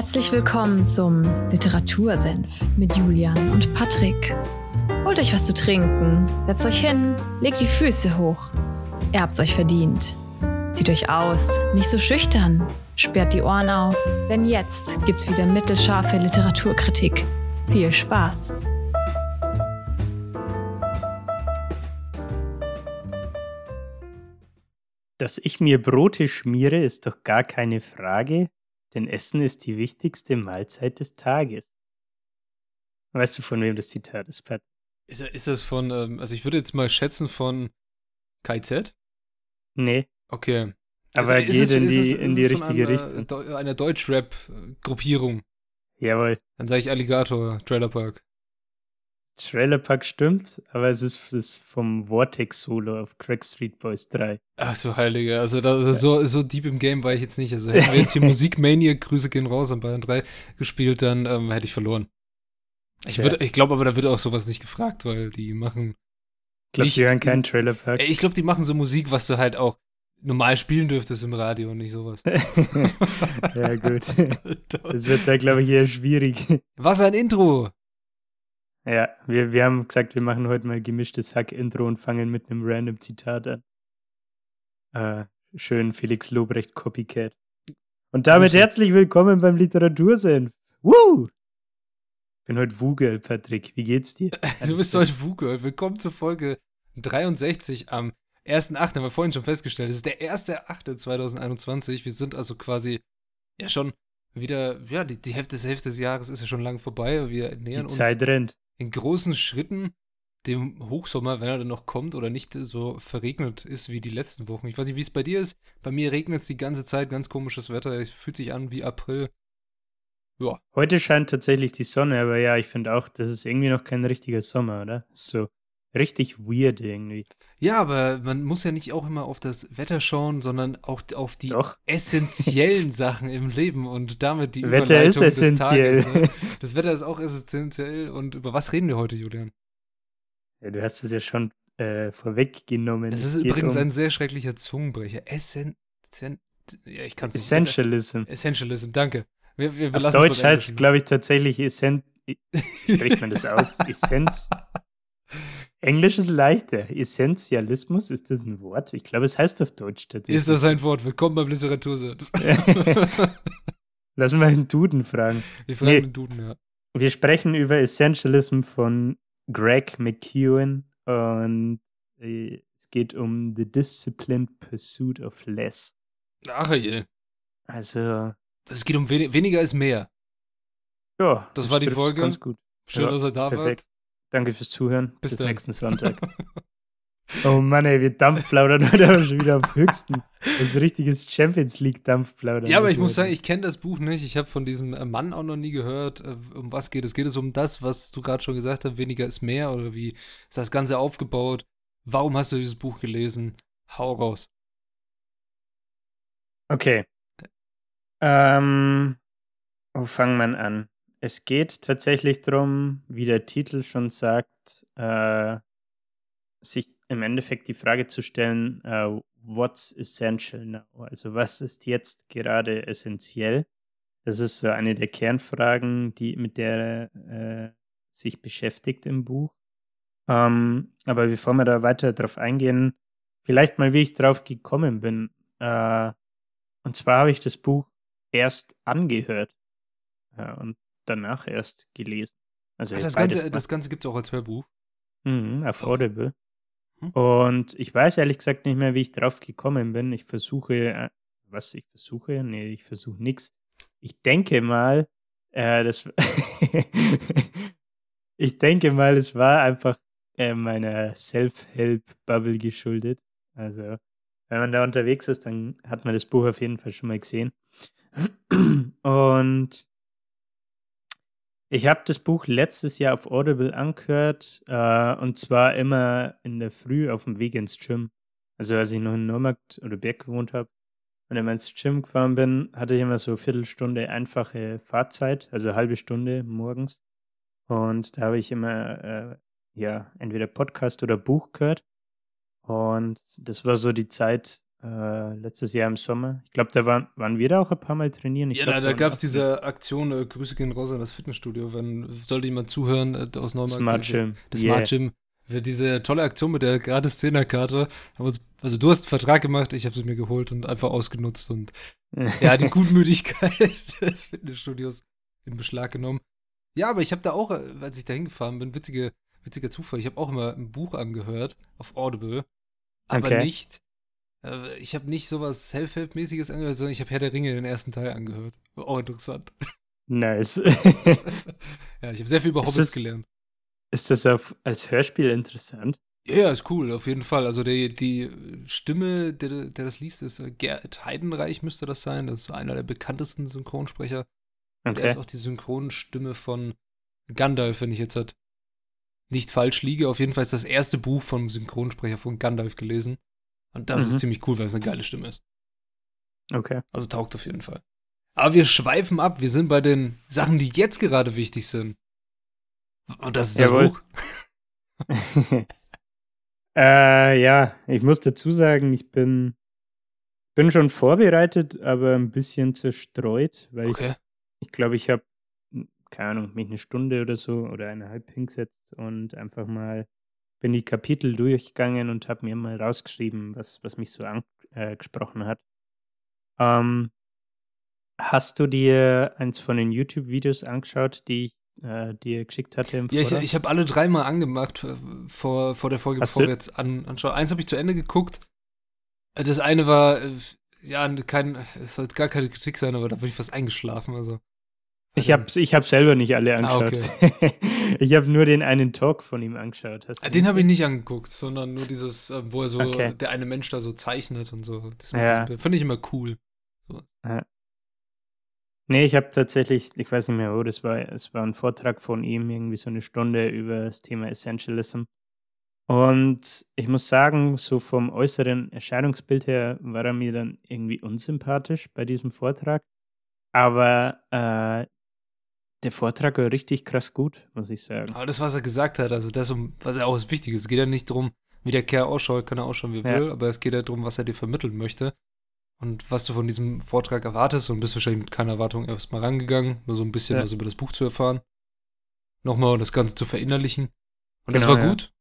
Herzlich willkommen zum Literatursenf mit Julian und Patrick. Holt euch was zu trinken, setzt euch hin, legt die Füße hoch. Ihr habt's euch verdient. Zieht euch aus, nicht so schüchtern, sperrt die Ohren auf, denn jetzt gibt's wieder mittelscharfe Literaturkritik. Viel Spaß! Dass ich mir Brote schmiere, ist doch gar keine Frage, denn Essen ist die wichtigste Mahlzeit des Tages. Weißt du, von wem das Zitat ist, Pat? Ist, ist das von, ähm, also ich würde jetzt mal schätzen von KZ? Nee. Okay. Aber ist, geht ist in die, es, in die richtige einer, Richtung. Einer Deutschrap-Gruppierung. Jawohl. Dann sage ich Alligator, Trailer Park. Trailer Park stimmt, aber es ist, ist vom Vortex-Solo auf Crack Street Boys 3. Ach so, Heilige. Also, da, also so, so deep im Game war ich jetzt nicht. Also hätten wir jetzt hier Musikmania, Grüße gehen raus an Bayern 3 gespielt, dann ähm, hätte ich verloren. Ich, Ja. würd- ich glaube aber, da wird auch sowas nicht gefragt, weil die machen. Ich glaube, die hören in- keinen Trailer Park. Ey, Ich glaube, die machen so Musik, was du halt auch normal spielen dürftest im Radio und nicht sowas. ja, gut. Das wird da, glaube ich, eher schwierig. Was ein Intro! Ja, wir, wir haben gesagt, wir machen heute mal gemischtes Hack-Intro und fangen mit einem random Zitat an. Äh, schön Felix Lobrecht Copycat. Und damit herzlich willkommen beim Literatursenf. Woo! Ich bin heute Wugel, Patrick. Wie geht's dir? Du bist heute Wuke. Willkommen zur Folge 63 am 1.8. Haben wir vorhin schon festgestellt. Es ist der 1.8.2021. Wir sind also quasi ja schon wieder, ja, die, die Hälfte, des Hälfte des Jahres ist ja schon lang vorbei. Wir Die nähern uns Zeit rennt. In großen Schritten dem Hochsommer, wenn er dann noch kommt oder nicht so verregnet ist wie die letzten Wochen. Ich weiß nicht, wie es bei dir ist. Bei mir regnet es die ganze Zeit, ganz komisches Wetter. Es fühlt sich an wie April. Ja, Heute scheint tatsächlich die Sonne, aber ja, ich finde auch, das ist irgendwie noch kein richtiger Sommer, oder? So richtig weird irgendwie. Ja, aber man muss ja nicht auch immer auf das Wetter schauen, sondern auch auf die Doch. essentiellen Sachen im Leben und damit die Wetter ist Überleitung des essentiell. Tages. Ne? Das Wetter ist auch essentiell und über was reden wir heute, Julian? Ja, du hast es ja schon äh, vorweggenommen. Das Es ist übrigens um ein sehr schrecklicher Zungenbrecher. Essen, ja, ich kann es nicht. Essentialism. Essentialism, danke. Wir, wir Auf Deutsch heißt es, glaube ich, tatsächlich Essenz. Spricht man das aus? Essenz. Englisch ist leichter. Essentialismus, ist das ein Wort? Ich glaube, es heißt auf Deutsch tatsächlich. Ist das ein Wort? Willkommen beim Literaturset. Lass mal einen Duden fragen. Wir fragen Nee. den Duden, ja. Wir sprechen über Essentialism von Greg McEwen und äh, es geht um The Disciplined Pursuit of Less. Ach je. Also, Es geht um wen weniger ist mehr. ja. Das war die Folge. Ganz gut. Schön, Ja, dass er da perfekt. Danke fürs Zuhören. Bis Bis, dann. nächsten Sonntag. oh Mann, ey, wir Dampfplaudern heute aber schon wieder auf höchsten. Das richtiges Champions League Dampfplaudern. Ja, aber ich muss heute. sagen, ich kenne das Buch nicht. Ich habe von diesem Mann auch noch nie gehört. Äh, Um was geht es? Geht es um das, was du gerade schon gesagt hast, weniger ist mehr? Oder wie ist das Ganze aufgebaut? Warum hast du dieses Buch gelesen? Hau raus. Okay. Ähm, wo fangen wir an? Es geht tatsächlich darum, wie der Titel schon sagt, äh, sich im Endeffekt die Frage zu stellen, äh, what's essential now? Also was ist jetzt gerade essentiell? Das ist so eine der Kernfragen, die, mit der er äh, sich beschäftigt im Buch. Ähm, aber bevor wir da weiter drauf eingehen, vielleicht mal, wie ich drauf gekommen bin. Äh, und zwar habe ich das Buch erst angehört ja, und danach erst gelesen. Also Ach, das, Ganze, das Ganze gibt es auch als Hörbuch. Mhm, auf. Audible. Hm. Und ich weiß ehrlich gesagt nicht mehr, wie ich drauf gekommen bin. Ich versuche, äh, was ich versuche? Nee, ich versuche nichts. Ich denke mal, äh, das, ich denke mal, es war einfach äh, meiner Self-Help-Bubble geschuldet. Also, wenn man da unterwegs ist, dann hat man das Buch auf jeden Fall schon mal gesehen. Und ich habe das Buch letztes Jahr auf Audible angehört äh, und zwar immer in der Früh auf dem Weg ins Gym. Also als ich noch in Neumarkt oder Berg gewohnt habe und immer ins Gym gefahren bin, hatte ich immer so eine Viertelstunde einfache Fahrzeit, also eine halbe Stunde morgens. Und da habe ich immer äh, ja entweder Podcast oder Buch gehört. Und das war so die Zeit, äh, letztes Jahr im Sommer. Ich glaube, da waren, waren wir da auch ein paar Mal trainieren. Ich ja, glaub, da, da gab es diese Aktion, äh, Grüße gehen raus an das Fitnessstudio, wenn, sollte jemand zuhören äh, aus Neumarkt. Smart Gym. Das Yeah. Smart Gym. Wir diese tolle Aktion mit der gratis Zehnerkarte, haben uns, also du hast einen Vertrag gemacht, ich habe sie mir geholt und einfach ausgenutzt und ja, die Gutmütigkeit des Fitnessstudios in Beschlag genommen. Ja, aber ich habe da auch, äh, als ich da hingefahren bin, witzige, witziger Zufall, ich habe auch immer ein Buch angehört auf Audible, aber Okay. nicht, äh, ich habe nicht sowas Self-Help-mäßiges angehört, sondern ich habe Herr der Ringe den ersten Teil angehört. Auch interessant. nice. Ja, ich habe sehr viel über Ist Hobbits das- gelernt. Ist das auf, als Hörspiel interessant? Ja, ist cool, auf jeden Fall. Also die, die Stimme, der, der das liest, ist äh, Gerd Heidenreich, müsste das sein. Das ist einer der bekanntesten Synchronsprecher. Und er Okay. ist auch die Synchronstimme von Gandalf, wenn ich jetzt halt nicht falsch liege. Auf jeden Fall ist das erste Buch vom Synchronsprecher von Gandalf gelesen. Und das Mhm. ist ziemlich cool, weil es eine geile Stimme ist. Okay. Also taugt auf jeden Fall. Aber wir schweifen ab. Wir sind bei den Sachen, die jetzt gerade wichtig sind. Und das ist Jawohl. das Buch. äh, ja, ich muss dazu sagen, ich bin, bin schon vorbereitet, aber ein bisschen zerstreut, weil Okay. ich ich glaube, ich habe, keine Ahnung, mich eine Stunde oder so oder eineinhalb hingesetzt und einfach mal bin die Kapitel durchgegangen und habe mir mal rausgeschrieben, was, was mich so angesprochen hat. Ähm, hast du dir eins von den YouTube-Videos angeschaut, die ich äh, dir geschickt hatte im Ja, ich, ich habe alle dreimal angemacht äh, vor, vor der Folge, Hast bevor du- wir jetzt an, anschauen. Eins habe ich zu Ende geguckt. Äh, Das eine war, äh, ja, kein, es soll jetzt gar keine Kritik sein, aber da bin ich fast eingeschlafen. Also. Ich habe ich hab selber nicht alle Ah, angeschaut. ich habe nur den einen Talk von ihm angeschaut. Hast du Äh, Den habe ich nicht angeguckt, sondern nur dieses, äh, wo er so, Okay. der eine Mensch da so zeichnet und so. Das Ja. Finde ich immer cool. Nee, ich habe tatsächlich, ich weiß nicht mehr wo, das war, es war ein Vortrag von ihm, irgendwie so eine Stunde über das Thema Essentialism. Und ich muss sagen, so vom äußeren Erscheinungsbild her war er mir dann irgendwie unsympathisch bei diesem Vortrag. Aber äh, der Vortrag war richtig krass gut, muss ich sagen. Aber das, was er gesagt hat, also das, um, was ja auch das Wichtige ist, es geht ja nicht darum, wie der Kerl ausschaut, kann er ausschauen, wie er Ja. will, aber es geht ja darum, was er dir vermitteln möchte und was du von diesem Vortrag erwartest und bist wahrscheinlich mit keiner Erwartung erstmal rangegangen, nur so ein bisschen Ja. was über das Buch zu erfahren. Nochmal das Ganze zu verinnerlichen. Und das Genau, war ja. gut.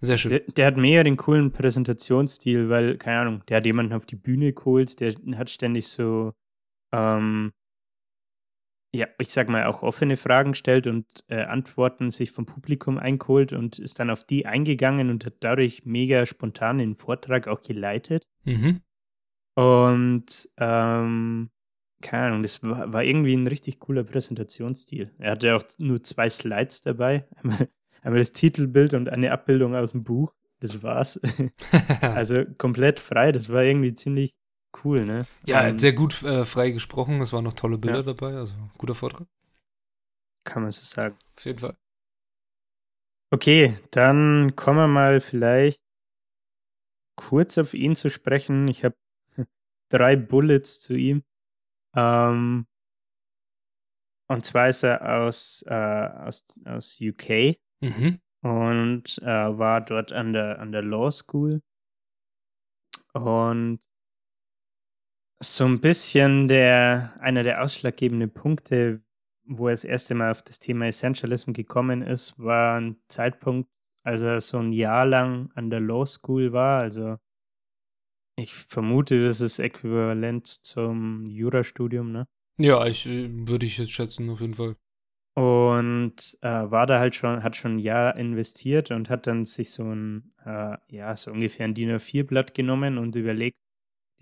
Sehr schön. Der, der hat mega den coolen Präsentationsstil, weil, keine Ahnung, der hat jemanden auf die Bühne geholt, der hat ständig so, ähm, ja, ich sag mal, auch offene Fragen gestellt und äh, Antworten sich vom Publikum eingeholt und ist dann auf die eingegangen und hat dadurch mega spontan den Vortrag auch geleitet. Mhm. Und, ähm, keine Ahnung, das war, war irgendwie ein richtig cooler Präsentationsstil. Er hatte auch nur zwei Slides dabei. Einmal, einmal das Titelbild und eine Abbildung aus dem Buch. Das war's. Also komplett frei, das war irgendwie ziemlich cool, ne? ja, er Ähm, hat sehr gut äh, frei gesprochen, es waren noch tolle Bilder Ja. dabei, also guter Vortrag. kann man so sagen. Auf jeden Fall. Okay, dann kommen wir mal vielleicht kurz auf ihn zu sprechen. Ich habe drei Bullets zu ihm. Ähm, und zwar ist er aus, äh, aus, aus UK Mhm. und äh, war dort an der, an der Law School. Und so ein bisschen der, einer der ausschlaggebenden Punkte, wo er das erste Mal auf das Thema Essentialism gekommen ist, war ein Zeitpunkt, als er so ein Jahr lang an der Law School war. Also ich vermute, das ist äquivalent zum Jurastudium, ne? Ja, ich äh, würde ich jetzt schätzen, auf jeden Fall. Und äh, war da halt schon, hat schon ein Jahr investiert und hat dann sich so ein, äh, ja, so ungefähr ein DIN A4-Blatt genommen und überlegt,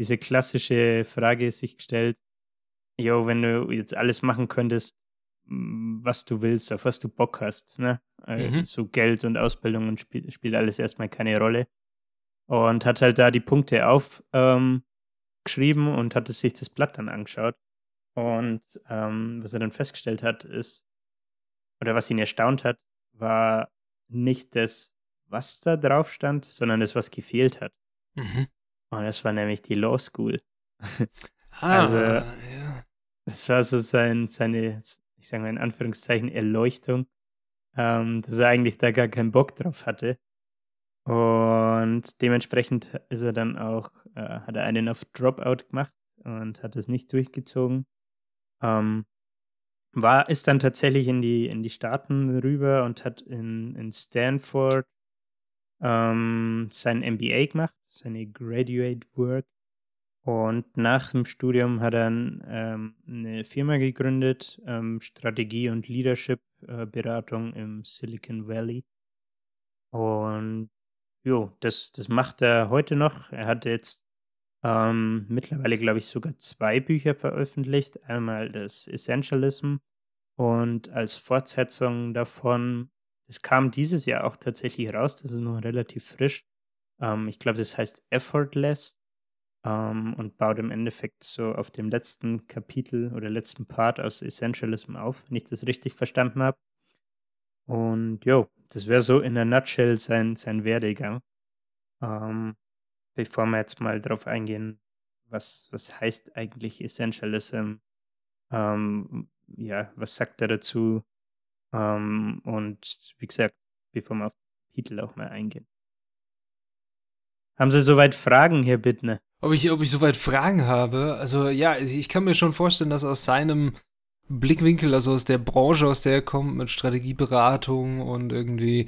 diese klassische Frage sich gestellt, jo, wenn du jetzt alles machen könntest, m, was du willst, auf was du Bock hast, ne? Äh, Mhm. So Geld und Ausbildung und spielt, spielt alles erstmal keine Rolle. Und hat halt da die Punkte aufgeschrieben ähm, und hatte sich das Blatt dann angeschaut. Und ähm, was er dann festgestellt hat, ist, oder was ihn erstaunt hat, war nicht das, was da drauf stand, sondern das, was gefehlt hat. Mhm. Und das war nämlich die Law School. Ah, Also- ja. Das war so sein, seine, ich sage mal in Anführungszeichen, Erleuchtung, ähm, dass er eigentlich da gar keinen Bock drauf hatte. Und dementsprechend ist er dann auch, äh, hat er einen auf Dropout gemacht und hat es nicht durchgezogen. Ähm, war, ist dann tatsächlich in die, in die Staaten rüber und hat in, in Stanford ähm, sein MBA gemacht, seine Graduate Work. Und nach dem Studium hat er ähm, eine Firma gegründet, ähm, Strategie- und Leadership-Beratung äh, im Silicon Valley. Und jo, das, das macht er heute noch. Er hat jetzt ähm, mittlerweile, glaube ich, sogar zwei Bücher veröffentlicht. Einmal das Essentialism und als Fortsetzung davon, es kam dieses Jahr auch tatsächlich raus, das ist noch relativ frisch. Ähm, ich glaube, das heißt Effortless ähm, und baut im Endeffekt so auf dem letzten Kapitel oder letzten Part aus Essentialism auf, wenn ich das richtig verstanden habe. Und jo, das wäre so in der Nutshell sein, sein Werdegang. Ähm, bevor wir jetzt mal drauf eingehen, was, was heißt eigentlich Essentialism? Ähm, ja, was sagt er dazu? Ähm, und wie gesagt, bevor wir auf den Titel auch mal eingehen. Haben Sie soweit Fragen, Herr Bittner? Ob ich, ob ich soweit Fragen habe? Also ja, ich kann mir schon vorstellen, dass aus seinem Blickwinkel, also aus der Branche, aus der er kommt, mit Strategieberatung und irgendwie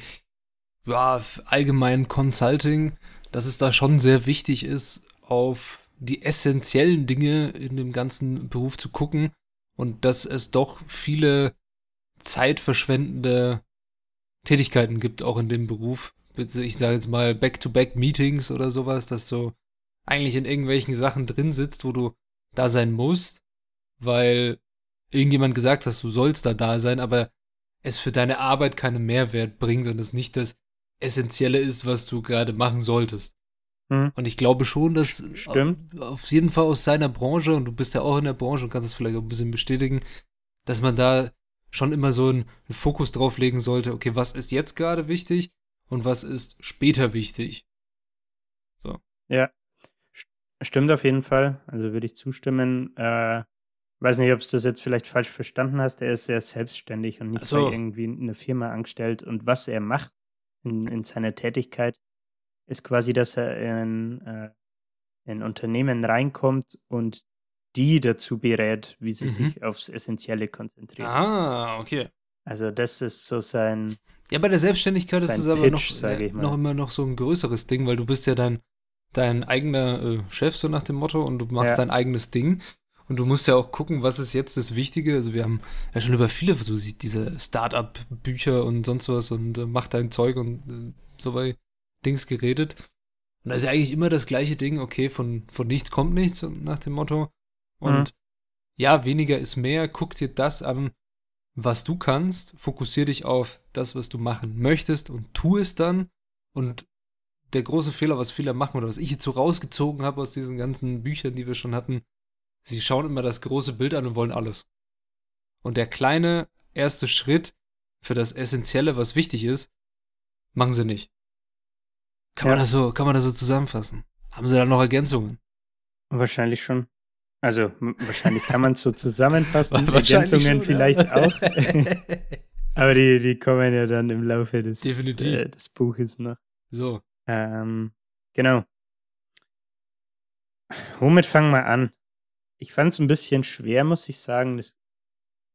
ja, allgemein Consulting, dass es da schon sehr wichtig ist, auf die essentiellen Dinge in dem ganzen Beruf zu gucken und dass es doch viele zeitverschwendende Tätigkeiten gibt, auch in dem Beruf. Ich sage jetzt mal Back-to-Back-Meetings oder sowas, dass du eigentlich in irgendwelchen Sachen drin sitzt, wo du da sein musst, weil irgendjemand gesagt hat, du sollst da da sein, aber es für deine Arbeit keinen Mehrwert bringt und es nicht das Essentielle ist, was du gerade machen solltest. Mhm. Und ich glaube schon, dass Stimmt. auf jeden Fall aus seiner Branche, und du bist ja auch in der Branche und kannst es vielleicht auch ein bisschen bestätigen, dass man da schon immer so einen, Fokus drauf legen sollte, okay, was ist jetzt gerade wichtig und was ist später wichtig. So. Ja, stimmt auf jeden Fall. Also würde ich zustimmen. Äh, weiß nicht, ob du das jetzt vielleicht falsch verstanden hast. Er ist sehr selbstständig und nicht so. irgendwie einer Firma angestellt. Und was er macht in, in seiner Tätigkeit, ist quasi, dass er in, äh, in Unternehmen reinkommt und die dazu berät, wie sie mhm. sich aufs Essentielle konzentrieren. Ah, okay. Also das ist so sein. Ja, bei der Selbstständigkeit ist es aber noch, äh, noch immer noch so ein größeres Ding, weil du bist ja dein, dein eigener äh, Chef, so nach dem Motto, und du machst ja. dein eigenes Ding. Und du musst ja auch gucken, was ist jetzt das Wichtige. Also wir haben ja schon über viele so diese Start-up-Bücher und sonst was und äh, mach dein Zeug und äh, so bei Dings geredet. Und da ist ja eigentlich immer das gleiche Ding, okay, von, von nichts kommt nichts, nach dem Motto. Und mhm. ja, weniger ist mehr. Guck dir das an, was du kannst. Fokussier dich auf das, was du machen möchtest und tu es dann. Und der große Fehler, was viele machen oder was ich jetzt so rausgezogen habe aus diesen ganzen Büchern, die wir schon hatten, sie schauen immer das große Bild an und wollen alles. Und der kleine erste Schritt für das Essentielle, was wichtig ist, machen sie nicht. Kann, ja. man das so, kann man das so zusammenfassen? Haben Sie da noch Ergänzungen? Wahrscheinlich schon. Also wahrscheinlich kann man es so zusammenfassen. Ergänzungen schon, vielleicht ja. auch. Aber die, die kommen ja dann im Laufe des, äh, des Buches noch. So. Ähm, genau. Womit fangen wir an? Ich fand es ein bisschen schwer, muss ich sagen. Das,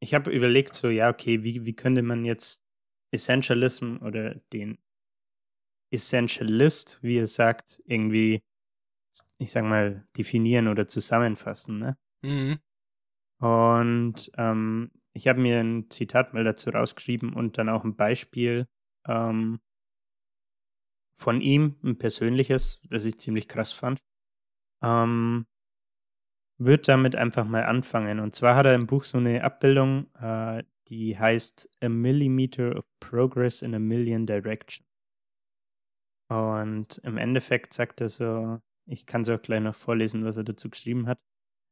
ich habe überlegt, so, ja, okay, wie, wie könnte man jetzt Essentialism oder den Essentialist, wie er sagt, irgendwie, ich sag mal, definieren oder zusammenfassen. Ne? Mhm. Und ähm, ich habe mir ein Zitat mal dazu rausgeschrieben und dann auch ein Beispiel ähm, von ihm, ein persönliches, das ich ziemlich krass fand. Ähm, wird damit einfach mal anfangen. Und zwar hat er im Buch so eine Abbildung, äh, die heißt A Millimeter of Progress in a Million Directions. Und im Endeffekt sagt er so, ich kann es auch gleich noch vorlesen, was er dazu geschrieben hat.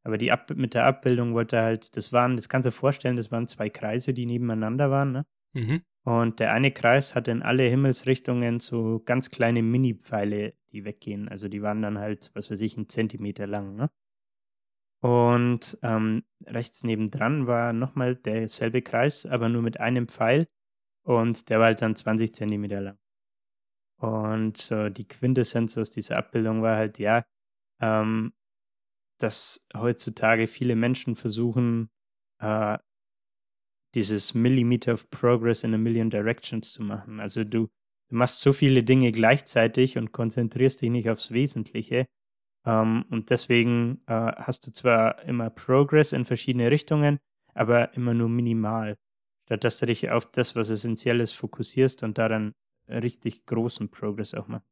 Aber die Ab mit der Abbildung wollte er halt, das waren, das kannst du dir vorstellen, das waren zwei Kreise, die nebeneinander waren, ne? Mhm. Und der eine Kreis hat in alle Himmelsrichtungen so ganz kleine Mini-Pfeile, die weggehen. Also die waren dann halt, was weiß ich, einen Zentimeter lang, ne? Und ähm, rechts nebendran war nochmal derselbe Kreis, aber nur mit einem Pfeil. Und der war halt dann 20 Zentimeter lang. Und so die Quintessenz aus dieser Abbildung war halt, ja, ähm, dass heutzutage viele Menschen versuchen, äh, dieses Millimeter of Progress in a Million Directions zu machen. Also du, du machst so viele Dinge gleichzeitig und konzentrierst dich nicht aufs Wesentliche. Ähm, und deswegen äh, hast du zwar immer Progress in verschiedene Richtungen, aber immer nur minimal. Statt dass du dich auf das, was essentiell ist, fokussierst und daran richtig großen Progress auch machst.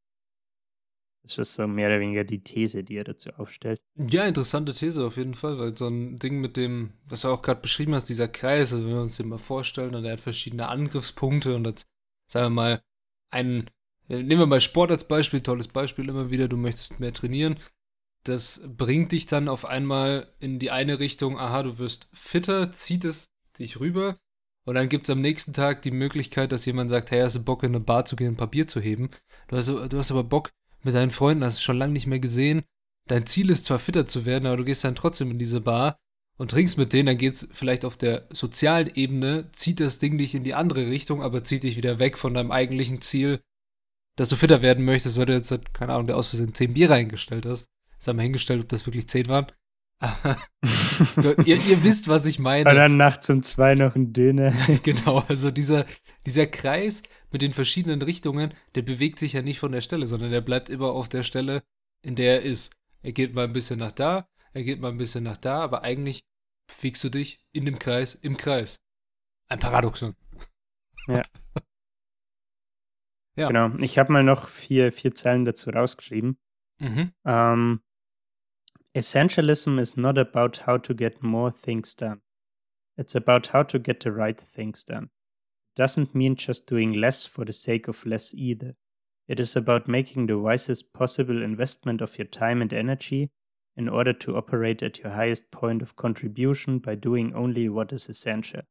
Das ist so mehr oder weniger die These, die er dazu aufstellt. Ja, interessante These auf jeden Fall, weil so ein Ding mit dem, was du auch gerade beschrieben hast, dieser Kreis, also wenn wir uns den mal vorstellen und er hat verschiedene Angriffspunkte und jetzt, sagen wir mal, einen, nehmen wir mal Sport als Beispiel, tolles Beispiel immer wieder, du möchtest mehr trainieren. Das bringt dich dann auf einmal in die eine Richtung, aha, du wirst fitter, zieht es dich rüber. Und dann gibt es am nächsten Tag die Möglichkeit, dass jemand sagt, hey, hast du Bock in eine Bar zu gehen, ein Papier zu heben? Du hast, du hast aber Bock, mit deinen Freunden, hast du schon lange nicht mehr gesehen. Dein Ziel ist zwar fitter zu werden, aber du gehst dann trotzdem in diese Bar und trinkst mit denen, dann geht es vielleicht auf der sozialen Ebene, zieht das Ding dich in die andere Richtung, aber zieht dich wieder weg von deinem eigentlichen Ziel, dass du fitter werden möchtest, weil du jetzt, keine Ahnung, der aus Versehen 10 Bier reingestellt hast. Haben wir hingestellt, ob das wirklich 10 waren. Ihr, ihr, wisst, was ich meine. Und dann nachts um zwei noch ein Döner. genau, also dieser, dieser Kreis mit den verschiedenen Richtungen, der bewegt sich ja nicht von der Stelle, sondern der bleibt immer auf der Stelle, in der er ist. Er geht mal ein bisschen nach da, er geht mal ein bisschen nach da, aber eigentlich bewegst du dich in dem Kreis, im Kreis. Ein Paradoxon. Ja. ja. Genau. Ich habe mal noch vier, vier Zeilen dazu rausgeschrieben. Mhm. Um, Essentialism is not about how to get more things done. It's about how to get the right things done It doesn't mean just doing less for the sake of less either. It is about making the wisest possible investment of your time and energy in order to operate at your highest point of contribution by doing only what is essential.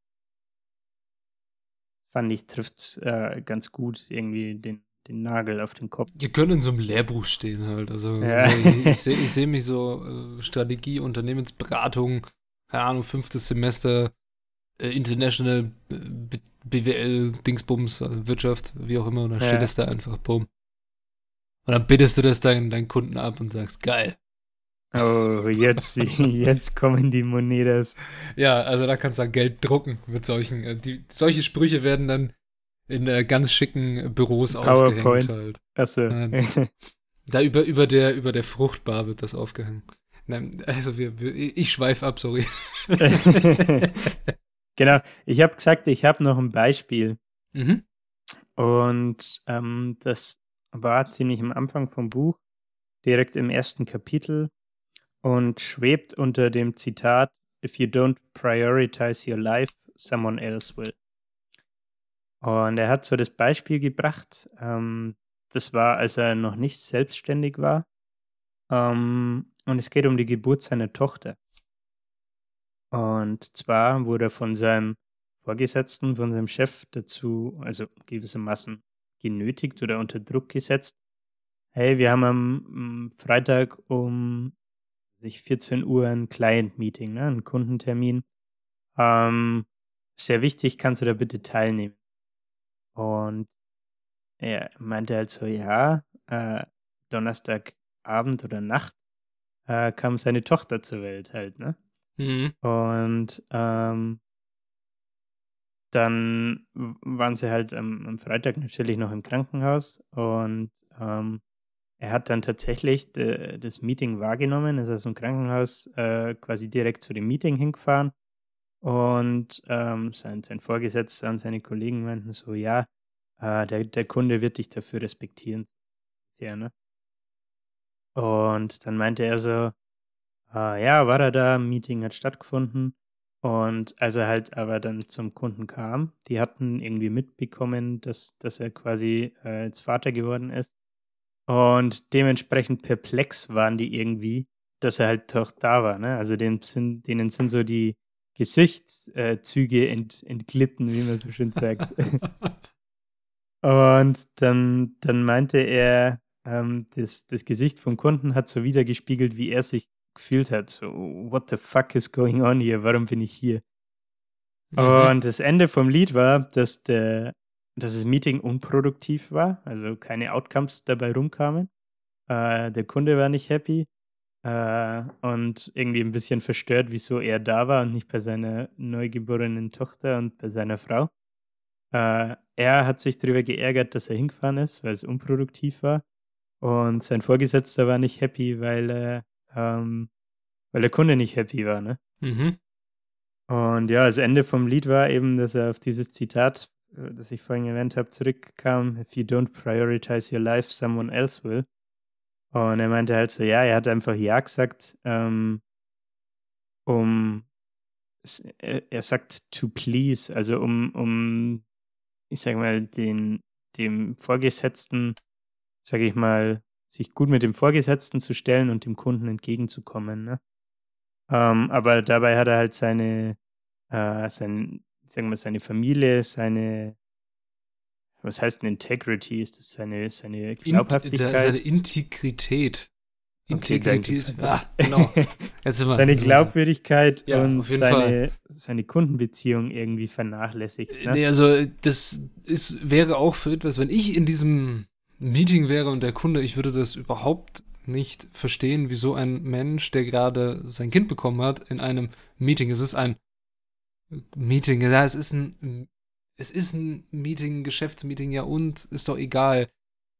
Fand ich, trifft äh, ganz gut irgendwie den, den Nagel auf den Kopf. Ihr könnt in so einem Lehrbuch stehen halt. Also, ja. also ich, ich sehe seh mich so äh, Strategie, Unternehmensberatung, keine Ahnung, fünftes Semester, äh, International BWL, Dingsbums, äh, Wirtschaft, wie auch immer, und dann ja. steht es da einfach, bumm. Und dann bittest du das deinen, deinen Kunden ab und sagst, geil. Oh, jetzt, jetzt kommen die Monedas. Ja, also da kannst du dann Geld drucken mit solchen. Äh, die, solche Sprüche werden dann in äh, ganz schicken Büros PowerPoint. aufgehängt halt. Achso. da über, über, der, über der Fruchtbar wird das aufgehängt. Nein, also wir, wir ich schweife ab, sorry. Genau, ich habe gesagt, ich habe noch ein Beispiel. Mhm. Und ähm, das war ziemlich am Anfang vom Buch, direkt im ersten Kapitel und schwebt unter dem Zitat, If you don't prioritize your life, someone else will. Und er hat so das Beispiel gebracht, ähm, das war, als er noch nicht selbstständig war. Ähm, und es geht um die Geburt seiner Tochter. Und zwar wurde er von seinem Vorgesetzten, von seinem Chef dazu, also gewissermaßen genötigt oder unter Druck gesetzt. Hey, wir haben am Freitag um sich 14 Uhr ein Client-Meeting, ne, einen Kundentermin. Ähm, sehr wichtig, kannst du da bitte teilnehmen? Und er meinte halt so, ja, äh, Donnerstagabend oder Nacht äh, kam seine Tochter zur Welt halt, ne? Mhm. Und ähm, dann waren sie halt am, am, Freitag natürlich noch im Krankenhaus und ähm, er hat dann tatsächlich de, das Meeting wahrgenommen, ist aus dem Krankenhaus äh, quasi direkt zu dem Meeting hingefahren und ähm, sein, sein Vorgesetzter und seine Kollegen meinten so, ja, äh, der, der Kunde wird dich dafür respektieren. Ja, ne? Und dann meinte er so, äh, ja, war er da, Meeting hat stattgefunden. Und als er halt aber dann zum Kunden kam, die hatten irgendwie mitbekommen, dass, dass er quasi äh, jetzt Vater geworden ist. Und dementsprechend perplex waren die irgendwie, dass er halt doch da war. Ne? Also denen sind, denen sind so die Gesichtszüge ent, entglitten, wie man so schön sagt. Und dann, dann meinte er, ähm, das, das Gesicht vom Kunden hat so wiedergespiegelt, wie er sich gefühlt hat. So, what the fuck is going on hier? Warum bin ich hier? Mhm. Und das Ende vom Lied war, dass der, dass das Meeting unproduktiv war, also keine Outcomes dabei rumkamen. Äh, der Kunde war nicht happy äh, und irgendwie ein bisschen verstört, wieso er da war und nicht bei seiner neugeborenen Tochter und bei seiner Frau. Äh, er hat sich darüber geärgert, dass er hingefahren ist, weil es unproduktiv war. Und sein Vorgesetzter war nicht happy, weil, äh, ähm, weil der Kunde nicht happy war. Ne? Mhm. Und ja, das Ende vom Lied war eben, dass er auf dieses Zitat, äh, das ich vorhin erwähnt habe, zurückkam: If you don't prioritize your life, someone else will. Und er meinte halt so, ja, er hat einfach Ja gesagt, ähm, um, er sagt to please, also um, um, ich sag mal, den, dem Vorgesetzten, sag ich mal, sich gut mit dem Vorgesetzten zu stellen und dem Kunden entgegenzukommen, ne? Ähm, aber dabei hat er halt seine, äh, sein, sagen wir, seine Familie, seine, was heißt denn Integrity? Ist das seine, seine Glaubhaftigkeit? seine Integrität. Integrität. Okay, ah, genau. Seine Glaubwürdigkeit ja, und seine, seine Kundenbeziehung irgendwie vernachlässigt. Ne? Nee, also das ist, wäre auch für etwas, wenn ich in diesem Meeting wäre und der Kunde, ich würde das überhaupt nicht verstehen, wieso ein Mensch, der gerade sein Kind bekommen hat, in einem Meeting, es ist ein Meeting, ja, es ist ein, es ist ein Meeting, ein Geschäftsmeeting, ja und, ist doch egal.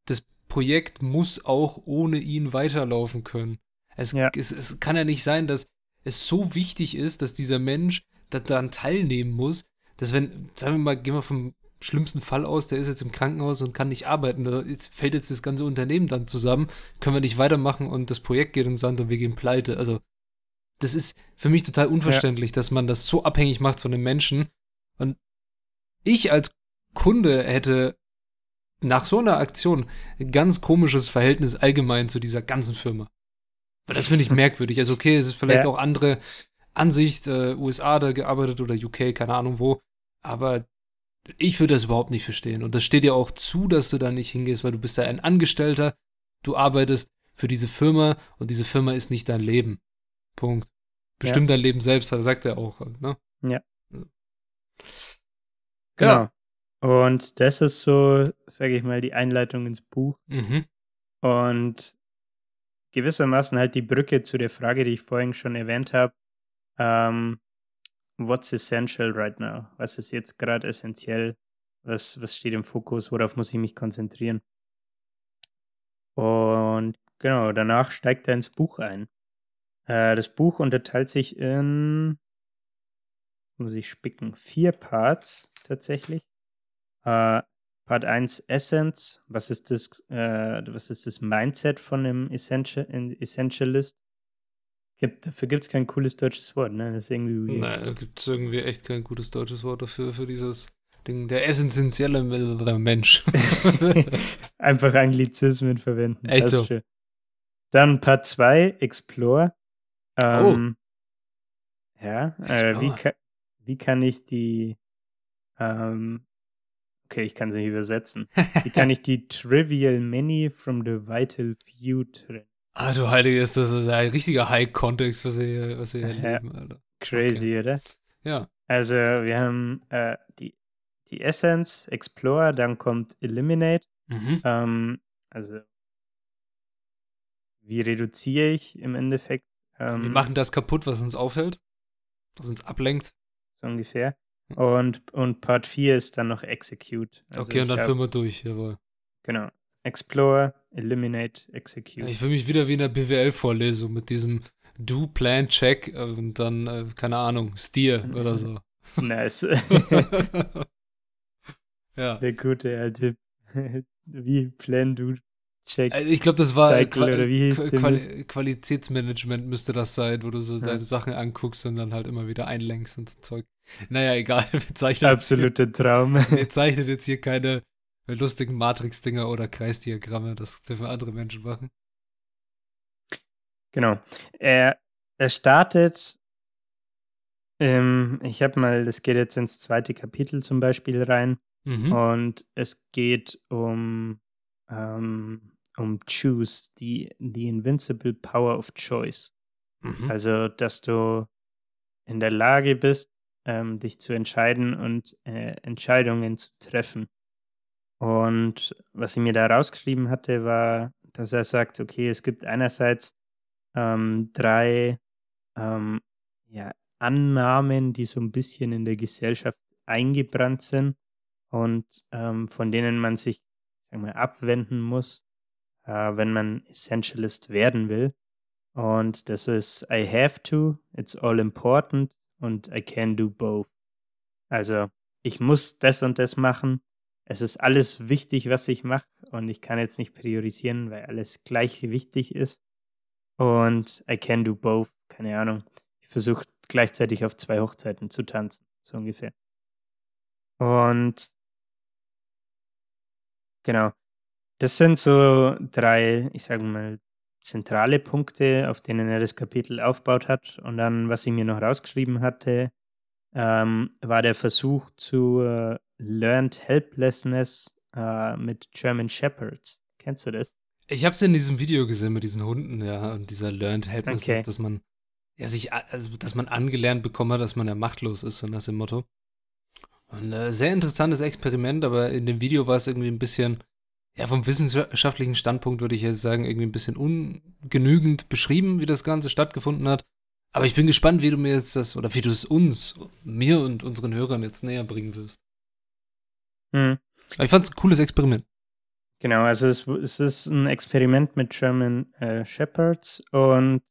Das Projekt muss auch ohne ihn weiterlaufen können. Es, ja. es, es kann ja nicht sein, dass es so wichtig ist, dass dieser Mensch daran teilnehmen muss, dass wenn, sagen wir mal, gehen wir vom schlimmsten Fall aus, der ist jetzt im Krankenhaus und kann nicht arbeiten, da fällt jetzt das ganze Unternehmen dann zusammen, können wir nicht weitermachen und das Projekt geht in Sand und wir gehen pleite. Also das ist für mich total unverständlich, ja. dass man das so abhängig macht von den Menschen. Und ich als Kunde hätte nach so einer Aktion ein ganz komisches Verhältnis allgemein zu dieser ganzen Firma. Weil das finde ich merkwürdig. Also, okay, es ist vielleicht ja. auch andere Ansicht, äh, USA da gearbeitet oder UK, keine Ahnung wo. Aber ich würde das überhaupt nicht verstehen. Und das steht dir auch zu, dass du da nicht hingehst, weil du bist da ein Angestellter. Du arbeitest für diese Firma und diese Firma ist nicht dein Leben. Punkt. Bestimmt ja. dein Leben selbst, sagt er auch. Ne? Ja. Genau. Und das ist so, sage ich mal, die Einleitung ins Buch. Mhm. Und gewissermaßen halt die Brücke zu der Frage, die ich vorhin schon erwähnt habe. Ähm, what's essential right now? Was ist jetzt gerade essentiell? Was, was steht im Fokus? Worauf muss ich mich konzentrieren? Und genau, danach steigt er ins Buch ein. Äh, das Buch unterteilt sich in, muss ich spicken, vier Parts tatsächlich. Äh, Part 1 Essence, was ist das, äh, was ist das Mindset von einem Essential, Essentialist? Gibt, dafür gibt es kein cooles deutsches Wort, ne? Das ist irgendwie weird. Nein, da gibt es irgendwie echt kein gutes deutsches Wort dafür, für dieses Ding, der essentielle Mensch. Einfach Anglizismen verwenden. Echt so. Schön. Dann Part 2, Explore. Ähm, oh. Ja, äh, wie, ka wie kann ich die, ähm, okay, ich kann sie nicht übersetzen. wie kann ich die Trivial Many from the Vital Few trennen? Ah, du Heiliges, das ist ein richtiger High-Kontext, was wir hier, was wir hier erleben, Alter. Crazy, okay. oder? Ja. Also, wir haben äh, die, die Essence, Explore, dann kommt Eliminate. Mhm. Ähm, also, wie reduziere ich im Endeffekt ähm, wir machen das kaputt, was uns aufhält, was uns ablenkt. So ungefähr. Und, und Part 4 ist dann noch Execute. Also okay, und dann führen wir durch, jawohl. Genau. Explore, Eliminate, Execute. Ich fühle mich wieder wie in der BWL-Vorlesung mit diesem Do, Plan, Check und dann, äh, keine Ahnung, Steer oder so. Nice. ja. Der gute alte. wie Plan, Do, Check. Äh, ich glaube, das war Cycle, Qual oder wie hieß Quali Qualitätsmanagement müsste das sein, wo du so ja. seine Sachen anguckst und dann halt immer wieder einlenkst und Zeug. Naja, egal. Wir zeichnen Absoluter hier, Traum. Wir zeichnen jetzt hier keine lustigen Matrix-Dinger oder Kreisdiagramme. Das dürfen andere Menschen machen. Genau. Er, er startet. Ähm, ich habe mal, das geht jetzt ins zweite Kapitel zum Beispiel rein. Mhm. Und es geht um ähm, um Choose, die, die Invincible Power of Choice. Mhm. Also, dass du in der Lage bist, ähm, dich zu entscheiden und äh, Entscheidungen zu treffen. Und was ich mir da rausgeschrieben hatte, war, dass er sagt, okay, es gibt einerseits ähm, drei ähm, ja, Annahmen, die so ein bisschen in der Gesellschaft eingebrannt sind und ähm, von denen man sich sagen wir, abwenden muss, äh, wenn man Essentialist werden will. Und das ist I have to, it's all important und I can do both. Also ich muss das und das machen. Es ist alles wichtig, was ich mache und ich kann jetzt nicht priorisieren, weil alles gleich wichtig ist. Und I can do both, keine Ahnung. Ich versuche gleichzeitig auf zwei Hochzeiten zu tanzen, so ungefähr. Und genau, das sind so drei, ich sage mal, zentrale Punkte, auf denen er das Kapitel aufgebaut hat. Und dann, was ich mir noch rausgeschrieben hatte, ähm, war der Versuch zu uh, Learned Helplessness uh, mit German Shepherds. Kennst du das? Ich habe es in diesem Video gesehen mit diesen Hunden, ja, und dieser Learned Helplessness, okay. dass man ja sich, also dass man angelernt bekommen hat, dass man ja machtlos ist, so nach dem Motto. Und äh, sehr interessantes Experiment, aber in dem Video war es irgendwie ein bisschen, ja, vom wissenschaftlichen Standpunkt würde ich jetzt sagen, irgendwie ein bisschen ungenügend beschrieben, wie das Ganze stattgefunden hat. Aber ich bin gespannt, wie du mir jetzt das, oder wie du es uns, mir und unseren Hörern jetzt näher bringen wirst. Hm. Aber ich fand es ein cooles Experiment. Genau, also es, es, ist ein Experiment mit German äh, Shepherds und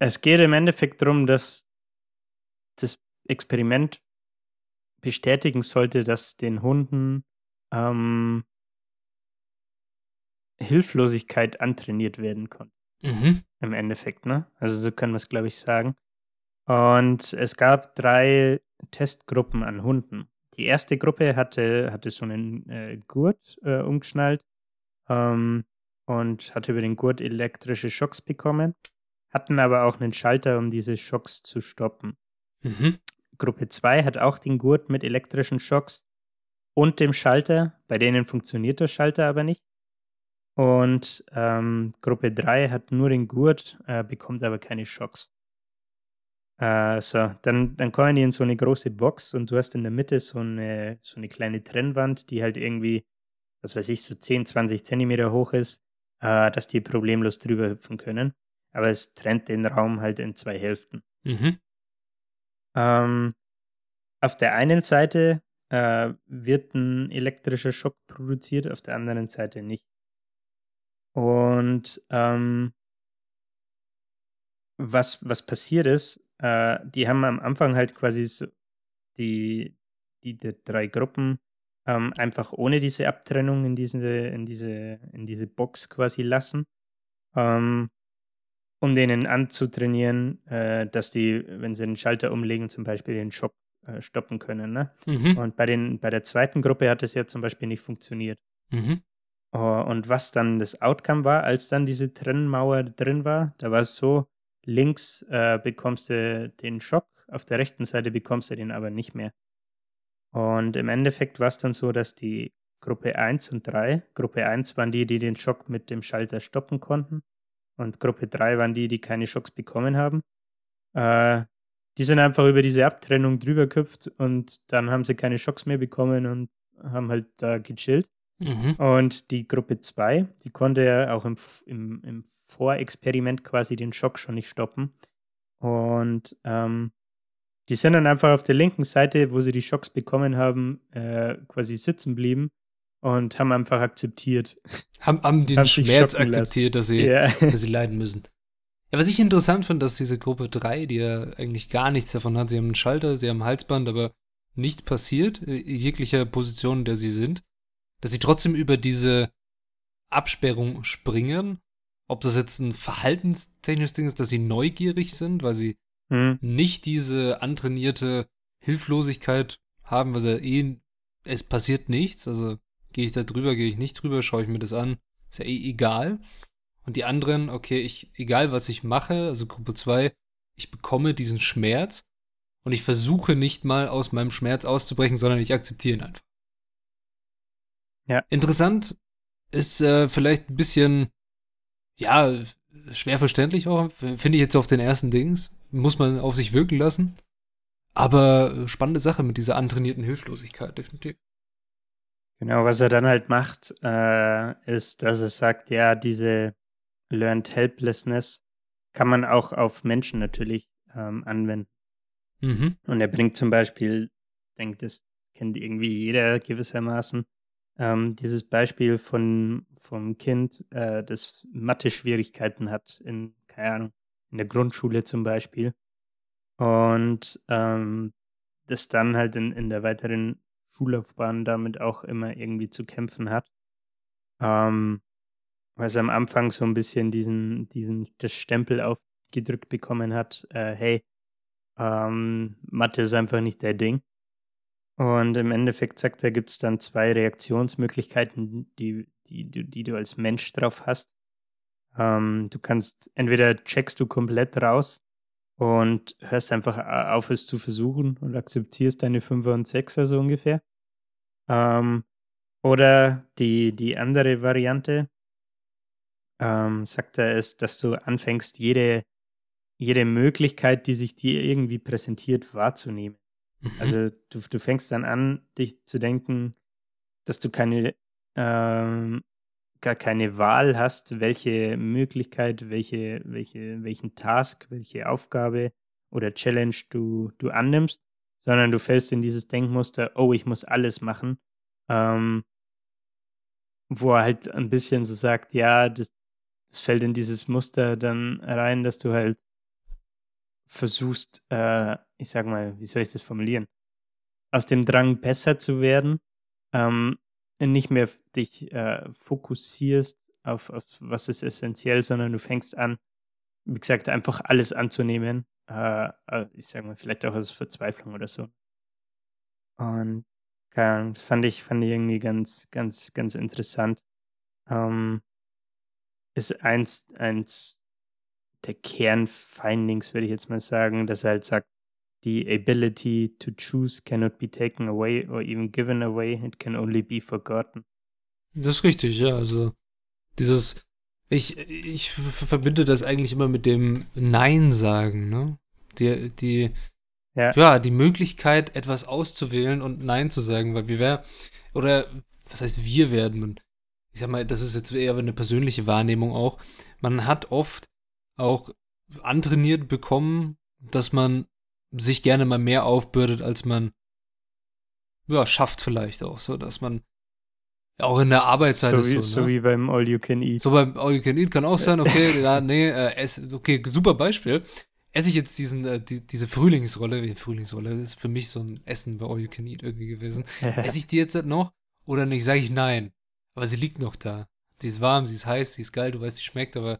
es geht im Endeffekt darum, dass das Experiment bestätigen sollte, dass den Hunden ähm, Hilflosigkeit antrainiert werden konnte. Mhm. Im Endeffekt, ne? Also so können wir es, glaube ich, sagen. Und es gab drei Testgruppen an Hunden. Die erste Gruppe hatte, hatte so einen äh, Gurt äh, umgeschnallt ähm, und hatte über den Gurt elektrische Schocks bekommen, hatten aber auch einen Schalter, um diese Schocks zu stoppen. Mhm. Gruppe 2 hat auch den Gurt mit elektrischen Schocks und dem Schalter. Bei denen funktioniert der Schalter aber nicht. Und ähm, Gruppe 3 hat nur den Gurt, äh, bekommt aber keine Schocks. Äh, so, dann, dann kommen die in so eine große Box und du hast in der Mitte so eine, so eine kleine Trennwand, die halt irgendwie, was weiß ich, so 10, 20 Zentimeter hoch ist, äh, dass die problemlos drüber hüpfen können. Aber es trennt den Raum halt in zwei Hälften. Mhm. Ähm, auf der einen Seite äh, wird ein elektrischer Schock produziert, auf der anderen Seite nicht. Und ähm, was, was passiert ist, äh, die haben am Anfang halt quasi so die, die, die drei Gruppen ähm, einfach ohne diese Abtrennung in diese, in diese, in diese Box quasi lassen. Ähm, um denen anzutrainieren, äh, dass die, wenn sie den Schalter umlegen, zum Beispiel den Schock äh, stoppen können. Ne? Mhm. Und bei, den, bei der zweiten Gruppe hat es ja zum Beispiel nicht funktioniert. Mhm. Oh, und was dann das Outcome war, als dann diese Trennmauer drin war, da war es so, links äh, bekommst du den Schock, auf der rechten Seite bekommst du den aber nicht mehr. Und im Endeffekt war es dann so, dass die Gruppe 1 und 3, Gruppe 1 waren die, die den Schock mit dem Schalter stoppen konnten und Gruppe 3 waren die, die keine Schocks bekommen haben. Äh, die sind einfach über diese Abtrennung drüber geköpft und dann haben sie keine Schocks mehr bekommen und haben halt da gechillt. Mhm. Und die Gruppe 2, die konnte ja auch im, im, im Vorexperiment quasi den Schock schon nicht stoppen. Und ähm, die sind dann einfach auf der linken Seite, wo sie die Schocks bekommen haben, äh, quasi sitzen blieben und haben einfach akzeptiert. Haben, haben den haben Schmerz akzeptiert, dass sie, yeah. dass sie leiden müssen. Ja, was ich interessant finde, dass diese Gruppe 3, die ja eigentlich gar nichts davon hat, sie haben einen Schalter, sie haben ein Halsband, aber nichts passiert, in jeglicher Position, in der sie sind, dass sie trotzdem über diese Absperrung springen. Ob das jetzt ein verhaltenstechnisches Ding ist, dass sie neugierig sind, weil sie hm. nicht diese antrainierte Hilflosigkeit haben, was ja eh, es passiert nichts, also Gehe ich da drüber, gehe ich nicht drüber, schaue ich mir das an, ist ja eh egal. Und die anderen, okay, ich, egal was ich mache, also Gruppe 2, ich bekomme diesen Schmerz und ich versuche nicht mal aus meinem Schmerz auszubrechen, sondern ich akzeptiere ihn einfach. Ja. Interessant ist äh, vielleicht ein bisschen, ja, schwer verständlich auch, finde ich jetzt auf den ersten Dings, muss man auf sich wirken lassen. Aber spannende Sache mit dieser antrainierten Hilflosigkeit, definitiv. Genau, was er dann halt macht, äh, ist, dass er sagt, ja, diese Learned Helplessness kann man auch auf Menschen natürlich ähm, anwenden. Mhm. Und er bringt zum Beispiel, ich denke, das kennt irgendwie jeder gewissermaßen, ähm, dieses Beispiel von vom Kind, äh, das Mathe-Schwierigkeiten hat in, keine Ahnung, in der Grundschule zum Beispiel. Und ähm, das dann halt in, in der weiteren Schullaufbahn damit auch immer irgendwie zu kämpfen hat. Ähm, weil es am Anfang so ein bisschen diesen, diesen, das Stempel aufgedrückt bekommen hat, äh, hey, ähm, Mathe ist einfach nicht der Ding. Und im Endeffekt sagt er, gibt es dann zwei Reaktionsmöglichkeiten, die, die, die, die du als Mensch drauf hast. Ähm, du kannst, entweder checkst du komplett raus und hörst einfach auf, es zu versuchen und akzeptierst deine Fünfer und Sechser so ungefähr. Ähm, oder die, die andere Variante, ähm, sagt er, ist, dass du anfängst, jede, jede Möglichkeit, die sich dir irgendwie präsentiert, wahrzunehmen. Mhm. Also du, du fängst dann an, dich zu denken, dass du keine, ähm, gar keine Wahl hast, welche Möglichkeit, welche, welche, welchen Task, welche Aufgabe oder Challenge du, du annimmst, sondern du fällst in dieses Denkmuster, oh, ich muss alles machen. Ähm, wo er halt ein bisschen so sagt, ja, das, das fällt in dieses Muster dann rein, dass du halt versuchst, äh, ich sag mal, wie soll ich das formulieren? Aus dem Drang besser zu werden, ähm, nicht mehr dich äh, fokussierst auf, auf, was ist essentiell, sondern du fängst an, wie gesagt, einfach alles anzunehmen. Äh, äh ich sag mal, vielleicht auch aus Verzweiflung oder so. Und keine Ahnung, fand ich, fand ich irgendwie ganz, ganz, ganz interessant. Ähm, ist eins, eins der Kernfindings, würde ich jetzt mal sagen, dass er halt sagt, the ability to choose cannot be taken away or even given away, it can only be forgotten. Das ist richtig, ja, also dieses, ich, ich verbinde das eigentlich immer mit dem Nein sagen, ne? Die, die, ja. ja, die Möglichkeit, etwas auszuwählen und Nein zu sagen, weil wir wäre, oder was heißt wir werden, ich sag mal, das ist jetzt eher eine persönliche Wahrnehmung auch, man hat oft auch antrainiert bekommen, dass man sich gerne mal mehr aufbürdet, als man ja, schafft vielleicht auch, so dass man auch in der Arbeitszeit so ist wie, so, ne? so wie beim All You Can Eat. So beim All You Can Eat kann auch sein, okay, ja, nee, äh, es, okay, super Beispiel. Esse ich jetzt diesen, äh, die, diese Frühlingsrolle, die Frühlingsrolle, das ist für mich so ein Essen bei All You Can Eat irgendwie gewesen. Esse ich die jetzt noch oder nicht? Sage ich nein. Aber sie liegt noch da. Die ist warm, sie ist heiß, sie ist geil, du weißt, sie schmeckt, aber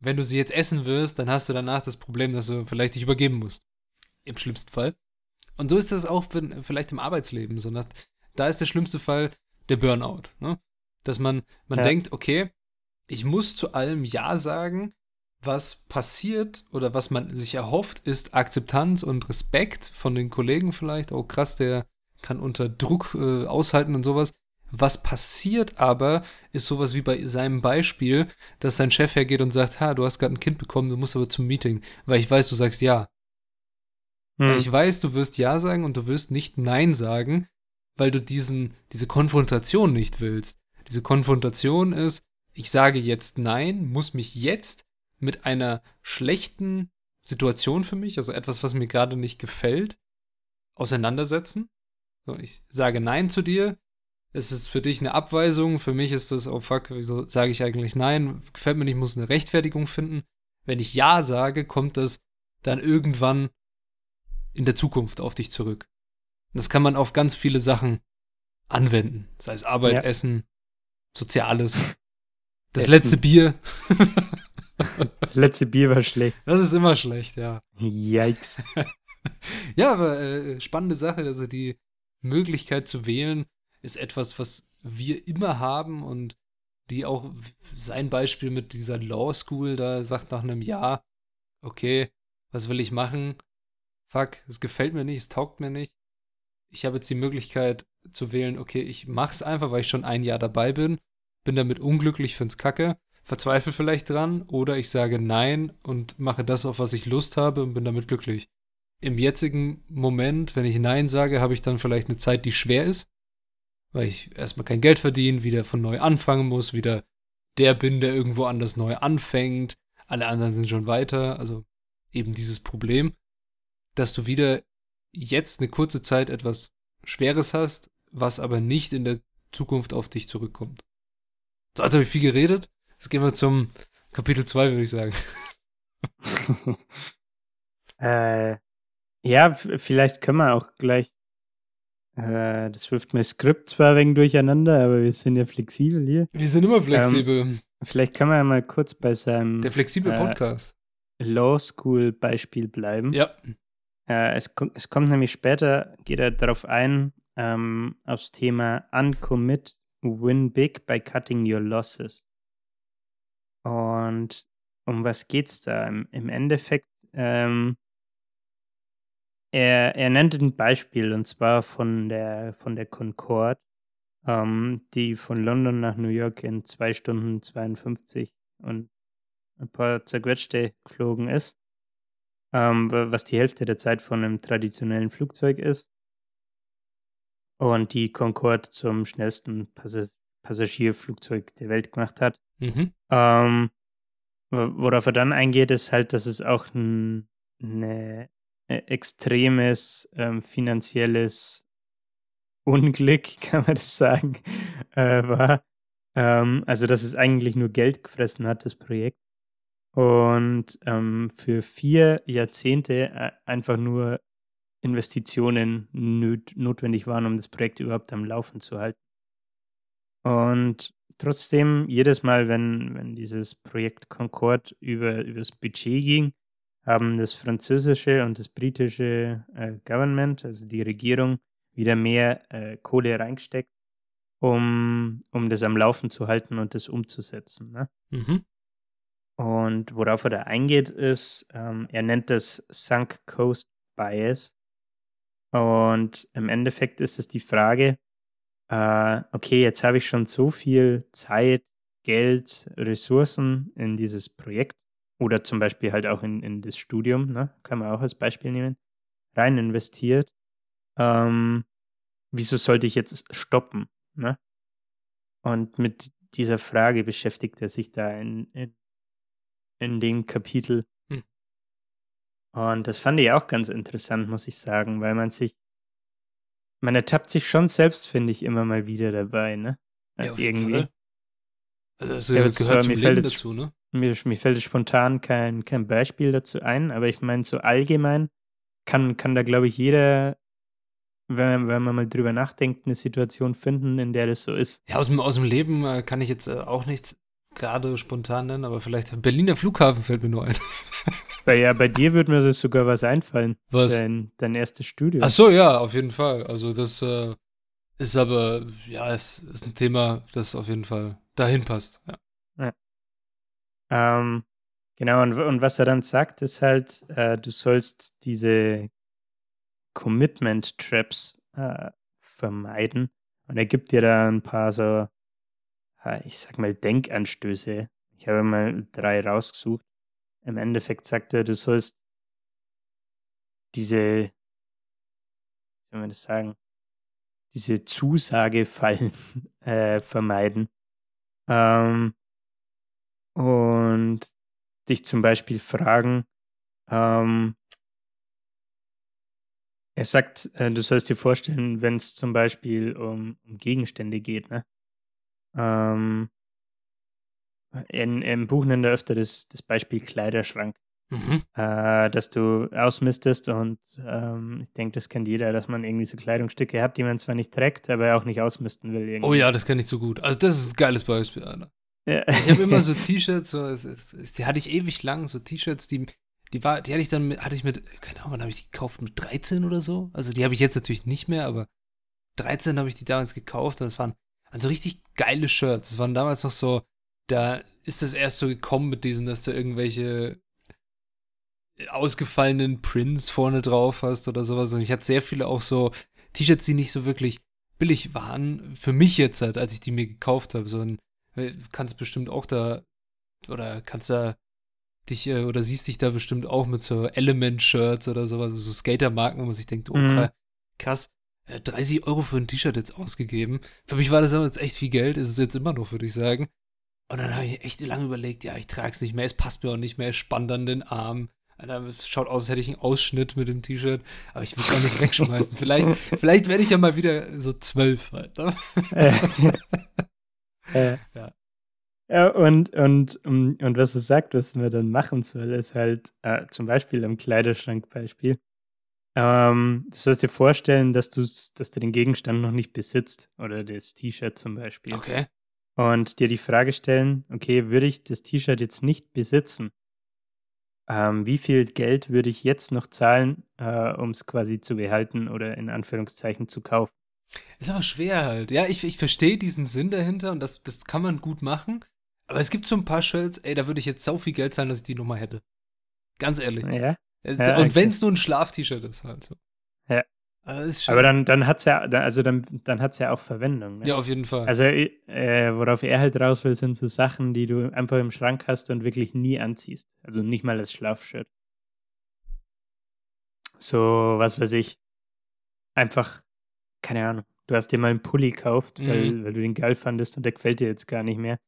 wenn du sie jetzt essen wirst, dann hast du danach das Problem, dass du vielleicht dich übergeben musst. Im schlimmsten Fall. Und so ist das auch vielleicht im Arbeitsleben. So da ist der schlimmste Fall der Burnout. Ne? Dass man, man ja. denkt, okay, ich muss zu allem Ja sagen. Was passiert oder was man sich erhofft, ist Akzeptanz und Respekt von den Kollegen vielleicht. Oh krass, der kann unter Druck äh, aushalten und sowas. Was passiert aber, ist sowas wie bei seinem Beispiel, dass sein Chef hergeht und sagt, ha, du hast gerade ein Kind bekommen, du musst aber zum Meeting, weil ich weiß, du sagst ja. Hm. Ich weiß, du wirst ja sagen und du wirst nicht nein sagen, weil du diesen, diese Konfrontation nicht willst. Diese Konfrontation ist, ich sage jetzt nein, muss mich jetzt mit einer schlechten Situation für mich, also etwas, was mir gerade nicht gefällt, auseinandersetzen. So, ich sage nein zu dir, es ist für dich eine Abweisung, für mich ist das, oh fuck, wieso sage ich eigentlich nein, gefällt mir nicht, muss eine Rechtfertigung finden. Wenn ich ja sage, kommt das dann irgendwann in der Zukunft auf dich zurück. Und das kann man auf ganz viele Sachen anwenden, sei es Arbeit, ja. Essen, Soziales. Das Essen. letzte Bier. das letzte Bier war schlecht. Das ist immer schlecht, ja. Yikes. ja, aber äh, spannende Sache, also die Möglichkeit zu wählen, ist etwas, was wir immer haben und die auch sein Beispiel mit dieser Law School da sagt nach einem Jahr, okay, was will ich machen? Fuck, es gefällt mir nicht, es taugt mir nicht. Ich habe jetzt die Möglichkeit zu wählen, okay, ich mach's einfach, weil ich schon ein Jahr dabei bin, bin damit unglücklich, find's kacke, verzweifle vielleicht dran oder ich sage nein und mache das, auf was ich Lust habe und bin damit glücklich. Im jetzigen Moment, wenn ich nein sage, habe ich dann vielleicht eine Zeit, die schwer ist, weil ich erstmal kein Geld verdiene, wieder von neu anfangen muss, wieder der bin, der irgendwo anders neu anfängt, alle anderen sind schon weiter, also eben dieses Problem, dass du wieder jetzt eine kurze Zeit etwas Schweres hast, was aber nicht in der Zukunft auf dich zurückkommt. So, also habe ich viel geredet. Jetzt gehen wir zum Kapitel 2, würde ich sagen. äh, ja, vielleicht können wir auch gleich. Äh, das wirft mein Skript zwar ein wenig durcheinander, aber wir sind ja flexibel hier. Wir sind immer flexibel. Ähm, vielleicht können wir ja mal kurz bei seinem. Der flexible äh, Podcast. Law School Beispiel bleiben. Ja. Äh, es, es, kommt nämlich später, geht er darauf ein, ähm, aufs Thema Uncommit, Win Big by Cutting Your Losses. Und um was geht's da? Im, im Endeffekt, ähm, er, er nennt ein Beispiel und zwar von der, von der Concorde, ähm, die von London nach New York in 2 Stunden 52 und ein paar zerquetschte geflogen ist, ähm, was die Hälfte der Zeit von einem traditionellen Flugzeug ist. Und die Concorde zum schnellsten Pass Passagierflugzeug der Welt gemacht hat. Mhm. Ähm, worauf er dann eingeht, ist halt, dass es auch ein ne, extremes ähm, finanzielles Unglück, kann man das sagen, äh, war. Ähm, also, dass es eigentlich nur Geld gefressen hat, das Projekt und ähm, für vier Jahrzehnte äh, einfach nur Investitionen notwendig waren, um das Projekt überhaupt am Laufen zu halten. Und trotzdem, jedes Mal, wenn, wenn dieses Projekt Concorde über, über das Budget ging, haben das französische und das britische äh, Government, also die Regierung, wieder mehr äh, Kohle reingesteckt, um, um das am Laufen zu halten und das umzusetzen. Ne? Mhm. Und worauf er da eingeht, ist, ähm, er nennt das Sunk Coast Bias. Und im Endeffekt ist es die Frage, äh, okay, jetzt habe ich schon so viel Zeit, Geld, Ressourcen in dieses Projekt oder zum Beispiel halt auch in, in das Studium, ne? kann man auch als Beispiel nehmen, rein investiert. Ähm, wieso sollte ich jetzt stoppen? Ne? Und mit dieser Frage beschäftigt er sich da in, in in dem Kapitel. Hm. Und das fand ich auch ganz interessant, muss ich sagen, weil man sich, man ertappt sich schon selbst, finde ich, immer mal wieder dabei, ne? Ja, auf Irgendwie. Fall. Also das ja, gehört zum Leben dazu, ne? Mir, mir fällt spontan kein, kein Beispiel dazu ein, aber ich meine, so allgemein kann, kann da, glaube ich, jeder wenn, wenn man mal drüber nachdenkt, eine Situation finden, in der das so ist. Ja, aus dem, aus dem Leben äh, kann ich jetzt äh, auch nicht gerade spontan nennen, aber vielleicht Berliner Flughafen fällt mir nur ein. Bei, ja, bei dir würde mir sogar was einfallen. Was? Dein, dein erstes Studio. Ach so, ja, auf jeden Fall. Also das äh, ist aber, ja, es ist ein Thema, das auf jeden Fall dahin passt. Ja. Ähm, genau, und, und was er dann sagt, ist halt, äh, du sollst diese Commitment-Traps äh, vermeiden. Und er gibt dir da ein paar so ich sag mal, Denkanstöße. Ich habe mal drei rausgesucht. Im Endeffekt sagt er, du sollst diese, wie soll man das sagen, diese Zusagefallen äh, vermeiden. Ähm, und dich zum Beispiel fragen, ähm, er sagt, äh, du sollst dir vorstellen, wenn es zum Beispiel um, um Gegenstände geht, ne? Ähm, in, Im Buch nennt er öfter das, das Beispiel Kleiderschrank. Mhm. Äh, dass du ausmistest und ähm, ich denke, das kennt jeder, dass man irgendwie so Kleidungsstücke hat, die man zwar nicht trägt, aber auch nicht ausmisten will. Irgendwie. Oh ja, das kenne ich so gut. Also das ist ein geiles Beispiel, Alter. Ja. Ich habe immer so T-Shirts, so, die hatte ich ewig lang, so T-Shirts, die, die war, die hatte ich dann, mit, hatte ich mit, keine Ahnung, wann habe ich die gekauft, mit 13 oder so? Also die habe ich jetzt natürlich nicht mehr, aber 13 habe ich die damals gekauft und es waren also richtig geile Shirts. Das waren damals noch so, da ist das erst so gekommen mit diesen, dass du irgendwelche ausgefallenen Prints vorne drauf hast oder sowas. Und ich hatte sehr viele auch so T-Shirts, die nicht so wirklich billig waren. Für mich jetzt halt, als ich die mir gekauft habe. So ein, kannst bestimmt auch da, oder kannst da dich, äh, oder siehst dich da bestimmt auch mit so Element-Shirts oder sowas, so Skater-Marken, wo man sich denkt, oh, mhm. krass. äh, 30 Euro für ein T-Shirt jetzt ausgegeben. Für mich war das damals echt viel Geld, ist es jetzt immer noch, würde ich sagen. Und dann habe ich echt lange überlegt, ja, ich trage es nicht mehr, es passt mir auch nicht mehr, es spannt an den Arm. Es schaut aus, als hätte ich einen Ausschnitt mit dem T-Shirt, aber ich will es auch nicht wegschmeißen. vielleicht, vielleicht werde ich ja mal wieder so zwölf halt. Ne? äh, ja. ja. und, und, und, und was es sagt, was man dann machen soll, ist halt äh, zum Beispiel am Kleiderschrankbeispiel. Ähm, du sollst dir vorstellen, dass du, dass du den Gegenstand noch nicht besitzt oder das T-Shirt zum Beispiel. Okay. Und dir die Frage stellen, okay, würde ich das T-Shirt jetzt nicht besitzen? Ähm, wie viel Geld würde ich jetzt noch zahlen, äh, um es quasi zu behalten oder in Anführungszeichen zu kaufen? Ist aber schwer halt. Ja, ich, ich verstehe diesen Sinn dahinter und das, das kann man gut machen. Aber es gibt so ein paar Shirts, ey, da würde ich jetzt so viel Geld zahlen, dass ich die nochmal hätte. Ganz ehrlich. Ja. Es, ja und okay. wenn es nur ein Schlaf-T-Shirt ist, halt so. Ja. Also Aber dann, dann hat es ja, also dann, dann hat's ja auch Verwendung. Ne? Ja, auf jeden Fall. Also, äh, worauf er halt raus will, sind so Sachen, die du einfach im Schrank hast und wirklich nie anziehst. Also nicht mal als Schlafshirt. So, was weiß ich. Einfach, keine Ahnung. Du hast dir mal einen Pulli gekauft, mhm. weil, weil du den geil fandest und der gefällt dir jetzt gar nicht mehr.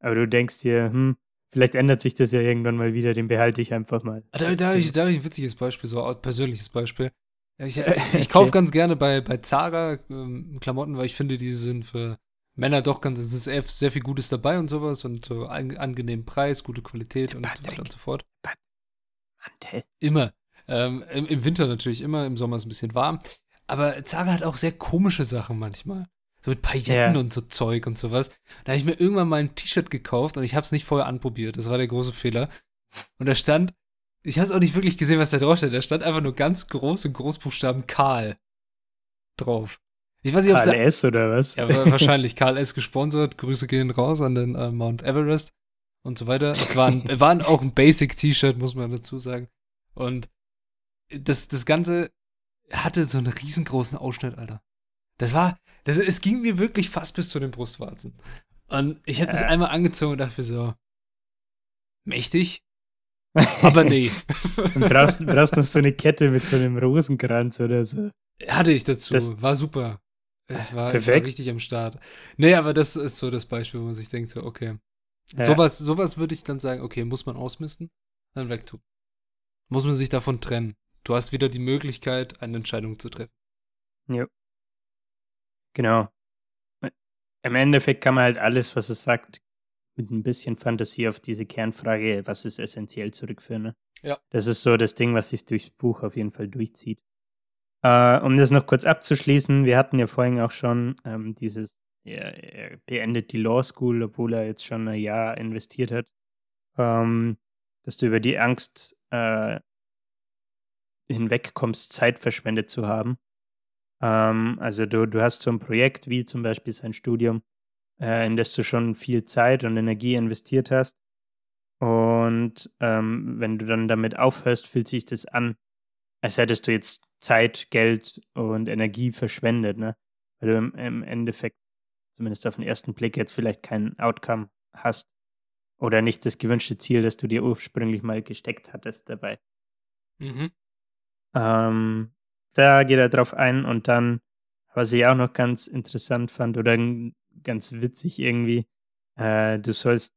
Aber du denkst dir, hm, vielleicht ändert sich das ja irgendwann mal wieder, den behalte ich einfach mal. Ah, da, da habe ich, hab ich ein witziges Beispiel, so ein persönliches Beispiel. Ich, ich, ich kaufe ganz gerne bei, bei Zara ähm, Klamotten, weil ich finde, die sind für Männer doch ganz, es ist sehr, sehr viel Gutes dabei und sowas und so an, angenehmen Preis, gute Qualität und so weiter und so fort. Mantel. Immer. Ähm, im, im, Winter natürlich immer, im Sommer ist es ein bisschen warm. Aber Zara hat auch sehr komische Sachen manchmal. So mit Pailletten ja. und so Zeug und sowas. Da habe ich mir irgendwann mal ein T-Shirt gekauft und ich habe es nicht vorher anprobiert. Das war der große Fehler. Und da stand ich habe es auch nicht wirklich gesehen, was da drauf steht. Da stand einfach nur ganz groß in Großbuchstaben Karl drauf. Ich weiß nicht, ob Karl S. oder was? Ja, wahrscheinlich Karl S. gesponsert. Grüße gehen raus an den äh, Mount Everest und so weiter. Es war, ein, war auch ein Basic-T-Shirt, muss man dazu sagen. Und das, das Ganze hatte so einen riesengroßen Ausschnitt, Alter. Das war, das, es ging mir wirklich fast bis zu den Brustwarzen. Und ich hätte es äh. einmal angezogen und dachte mir so, mächtig, aber nee. du brauchst, brauchst noch so eine Kette mit so einem Rosenkranz oder so. Hatte ich dazu. Das war super. Ich war, ich war, richtig am Start. Nee, aber das ist so das Beispiel, wo man sich denkt, so, okay. Ja. Sowas, sowas würde ich dann sagen, okay, muss man ausmisten, dann wegtun. Muss man sich davon trennen. Du hast wieder die Möglichkeit, eine Entscheidung zu treffen. Ja. Genau. Im Endeffekt kann man halt alles, was es sagt, mit ein bisschen Fantasie auf diese Kernfrage, was ist essentiell zurückführen. Ne? Ja. Das ist so das Ding, was sich durchs Buch auf jeden Fall durchzieht. Äh, um das noch kurz abzuschließen, wir hatten ja vorhin auch schon ähm, dieses, er, er, beendet die Law School, obwohl er jetzt schon ein Jahr investiert hat, ähm, dass du über die Angst äh, hinwegkommst, Zeit verschwendet zu haben. Ähm, also du, du hast so ein Projekt wie zum Beispiel sein Studium, äh, in das du schon viel Zeit und Energie investiert hast. Und ähm, wenn du dann damit aufhörst, fühlt sich das an, als hättest du jetzt Zeit, Geld und Energie verschwendet, ne? Weil du im, im Endeffekt, zumindest auf den ersten Blick, jetzt vielleicht kein Outcome hast oder nicht das gewünschte Ziel, das du dir ursprünglich mal gesteckt hattest dabei. Mhm. Ähm, da geht er drauf ein und dann, was ich auch noch ganz interessant fand oder ganz witzig irgendwie. Äh, du sollst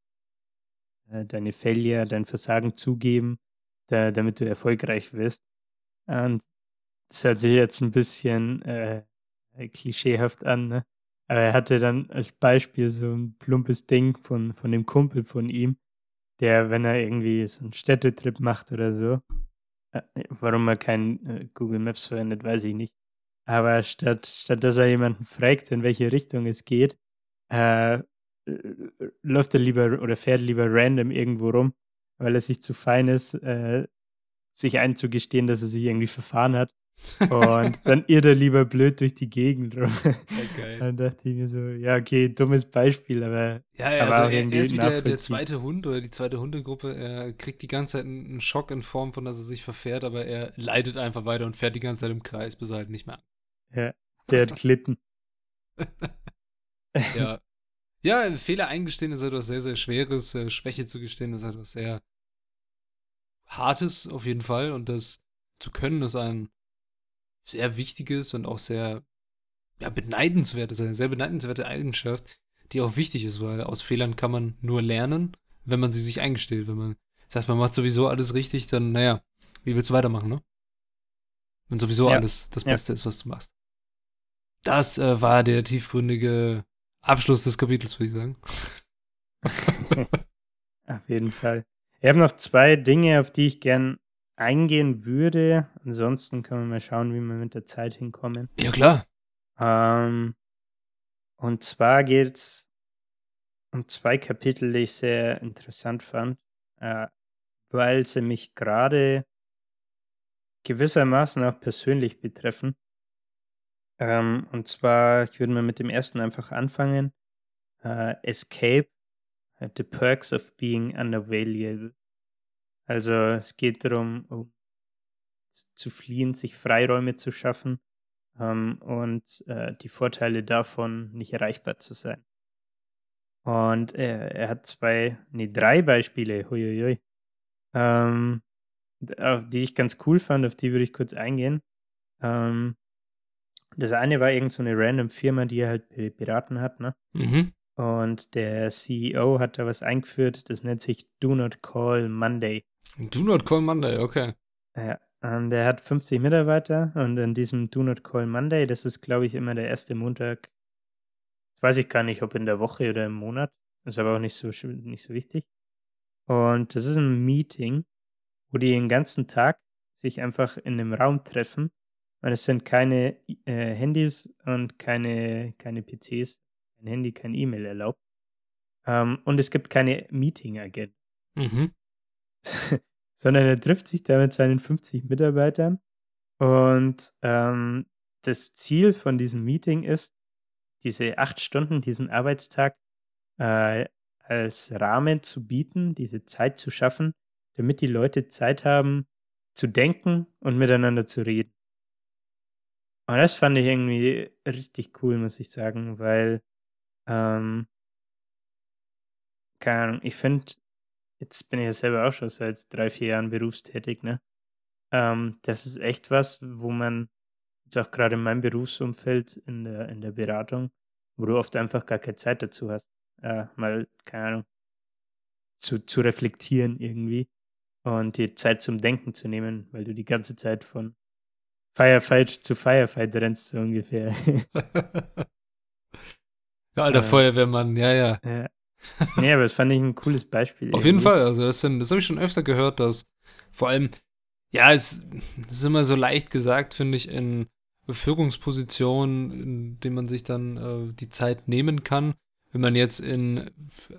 äh, deine Failure, dein Versagen zugeben, da, damit du erfolgreich wirst. Und das hört sich jetzt ein bisschen äh, klischeehaft an, ne? Aber er hatte dann als Beispiel so ein plumpes Ding von, von dem Kumpel von ihm, der, wenn er irgendwie so einen Städtetrip macht oder so, warum er kein äh, Google Maps verwendet, weiß ich nicht. Aber statt, statt dass er jemanden fragt, in welche Richtung es geht, äh, läuft er lieber oder fährt lieber random irgendwo rum, weil er sich zu fein ist, äh, sich einzugestehen, dass er sich irgendwie verfahren hat. Und dann irrt er lieber blöd durch die Gegend rum. Dann dachte ich mir so, ja, okay, dummes Beispiel, aber. Ja, ja, aber also er, er ist wieder der zweite Hund oder die zweite Hundegruppe. Er kriegt die ganze Zeit einen Schock in Form von, dass er sich verfährt, aber er leidet einfach weiter und fährt die ganze Zeit im Kreis, bis er halt nicht mehr. Ja, der hat Klitten. ja. Ja, Fehler eingestehen ist etwas sehr, sehr Schweres. Äh, Schwäche zu gestehen ist etwas sehr Hartes auf jeden Fall. Und das zu können ist ein sehr wichtiges und auch sehr ja, beneidenswert, ist eine sehr beneidenswerte Eigenschaft, die auch wichtig ist, weil aus Fehlern kann man nur lernen, wenn man sie sich eingesteht. Wenn man das heißt, man macht sowieso alles richtig, dann, naja, wie willst du weitermachen, ne? Wenn sowieso Ja. alles das Ja. Beste ist, was du machst. Das äh, war der tiefgründige Abschluss des Kapitels, würde ich sagen. Auf jeden Fall. Ich habe noch zwei Dinge, auf die ich gern eingehen würde. Ansonsten können wir mal schauen, wie wir mit der Zeit hinkommen. Ja, klar. Ähm, und zwar geht es um zwei Kapitel, die ich sehr interessant fand, äh, weil sie mich gerade gewissermaßen auch persönlich betreffen. Ähm, und zwar, ich würde mal mit dem ersten einfach anfangen. Äh, Escape, äh, The Perks of Being Unavailable. Also es geht darum, um zu fliehen, sich Freiräume zu schaffen ähm, und äh, die Vorteile davon, nicht erreichbar zu sein. Und er, er hat zwei, nee, drei Beispiele, huiuiui, ähm, auf die ich ganz cool fand, auf die würde ich kurz eingehen. Ähm, das eine war irgend so eine random Firma, die er halt be- beraten hat, ne? Mhm. Und der CEO hat da was eingeführt, das nennt sich Do Not Call Monday. Do not call Monday, okay. Ja, und er hat 50 Mitarbeiter und in diesem Do Not Call Monday, das ist, glaube ich, immer der erste Montag. Das weiß ich gar nicht, ob in der Woche oder im Monat. Ist aber auch nicht so, nicht so wichtig. Und das ist ein Meeting, wo die den ganzen Tag sich einfach in einem Raum treffen. Und es sind keine äh, Handys und keine, keine PCs, kein Handy, kein E-Mail erlaubt. Ähm, und es gibt keine Meeting-Agent Mhm. sondern er trifft sich da mit seinen 50 Mitarbeitern. Und ähm, das Ziel von diesem Meeting ist, diese acht Stunden, diesen Arbeitstag äh, als Rahmen zu bieten, diese Zeit zu schaffen, damit die Leute Zeit haben zu denken und miteinander zu reden. Und das fand ich irgendwie richtig cool, muss ich sagen, weil, ähm, keine Ahnung, ich finde, jetzt bin ich ja selber auch schon seit drei, vier Jahren berufstätig, ne? Ähm, das ist echt was, wo man jetzt auch gerade in meinem Berufsumfeld in der, in der Beratung, wo du oft einfach gar keine Zeit dazu hast, äh, mal, keine Ahnung, zu, zu reflektieren irgendwie und dir Zeit zum Denken zu nehmen, weil du die ganze Zeit von Firefight zu Firefight rennst, so ungefähr. ja, alter Äh. Feuerwehrmann, ja, ja. ja. Nee, aber das fand ich ein cooles Beispiel. Auf jeden irgendwie. Fall, also das, sind- das habe ich schon öfter gehört, dass vor allem, ja, es, es ist immer so leicht gesagt, finde ich, in Führungspositionen, in denen man sich dann äh, die Zeit nehmen kann. Wenn man jetzt in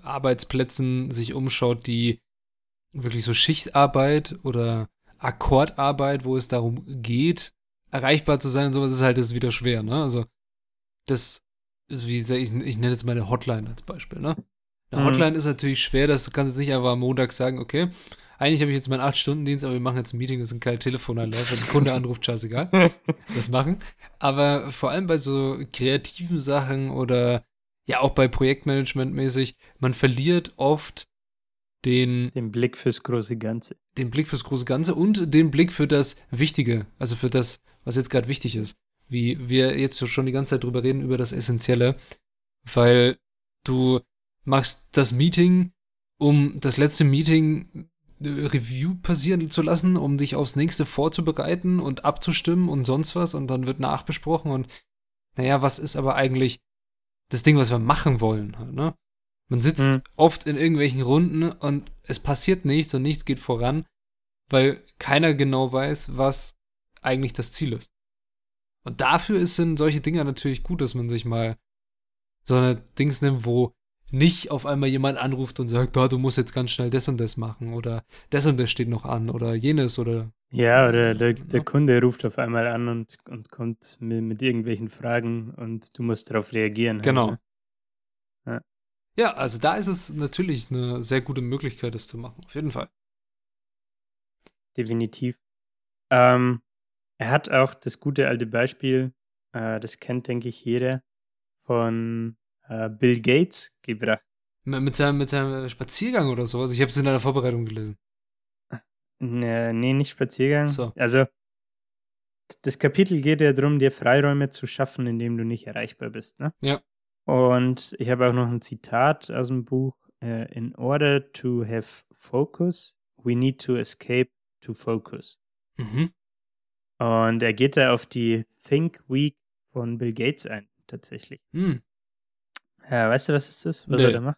Arbeitsplätzen sich umschaut, die wirklich so Schichtarbeit oder Akkordarbeit, wo es darum geht, erreichbar zu sein und sowas, ist halt das wieder schwer, ne? Also, das, wie ich, ich nenne jetzt meine Hotline als Beispiel, ne? Eine Mhm. Hotline ist natürlich schwer, dass du kannst jetzt nicht einfach am Montag sagen, okay, eigentlich habe ich jetzt meinen 8-Stunden-Dienst, aber wir machen jetzt ein Meeting, das sind keine Telefonanläufe, wenn ein Kunde anruft, scheißegal, das machen. Aber vor allem bei so kreativen Sachen oder ja auch bei Projektmanagement mäßig, man verliert oft den, Den Blick fürs große Ganze. den Blick fürs große Ganze und den Blick für das Wichtige, also für das, was jetzt gerade wichtig ist. Wie wir jetzt schon die ganze Zeit drüber reden, über das Essentielle, weil du machst das Meeting, um das letzte Meeting äh, Review passieren zu lassen, um dich aufs nächste vorzubereiten und abzustimmen und sonst was und dann wird nachbesprochen und naja, was ist aber eigentlich das Ding, was wir machen wollen, ne? Man sitzt Mhm. oft in irgendwelchen Runden und es passiert nichts und nichts geht voran, weil keiner genau weiß, was eigentlich das Ziel ist. Und dafür ist, sind solche Dinge natürlich gut, dass man sich mal so eine Dings nimmt, wo nicht auf einmal jemand anruft und sagt, da, du musst jetzt ganz schnell das und das machen oder das und das steht noch an oder jenes oder Ja, oder der, der Ja. Kunde ruft auf einmal an und, und kommt mit, mit irgendwelchen Fragen und du musst darauf reagieren. halt, Genau. ne? Ja, also da ist es natürlich eine sehr gute Möglichkeit, das zu machen. Auf jeden Fall. Definitiv. Ähm, er hat auch das gute alte Beispiel, äh, das kennt, denke ich, jeder, von äh, Bill Gates gebracht. Mit seinem, mit seinem Spaziergang oder sowas. Ich habe es in einer Vorbereitung gelesen. Nee, nee, nicht Spaziergang. So. Also, das Kapitel geht ja darum, dir Freiräume zu schaffen, indem du nicht erreichbar bist. Ne? Ja. Und ich habe auch noch ein Zitat aus dem Buch. Äh, In order to have focus, we need to escape to focus. Mhm. Und er geht da auf die Think Week von Bill Gates ein, tatsächlich. Hm. Ja, weißt du, was ist das, was Nee. er da macht?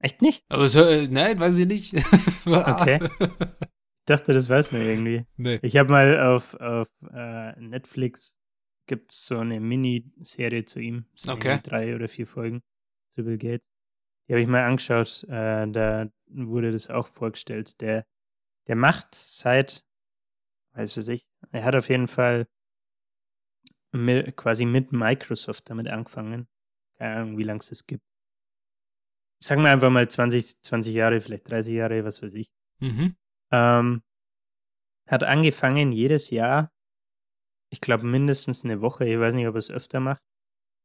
Echt nicht? Aber es, äh, nein, weiß ich nicht. Okay. Ich dachte, das weiß man irgendwie. nee. Ich habe mal auf, auf äh, Netflix gibt es so eine Miniserie zu ihm. Sind Okay. Drei oder vier Folgen zu Bill Gates. Die habe ich mal angeschaut. Äh, da wurde das auch vorgestellt. Der, der macht seit, weiß was ich, er hat auf jeden Fall mit, quasi mit Microsoft damit angefangen. Keine Ahnung, wie lange es das gibt. Sagen wir einfach mal 20, 20 Jahre, vielleicht 30 Jahre, was weiß ich. Mhm. Ähm, hat angefangen, jedes Jahr, ich glaube mindestens eine Woche, ich weiß nicht, ob er es öfter macht,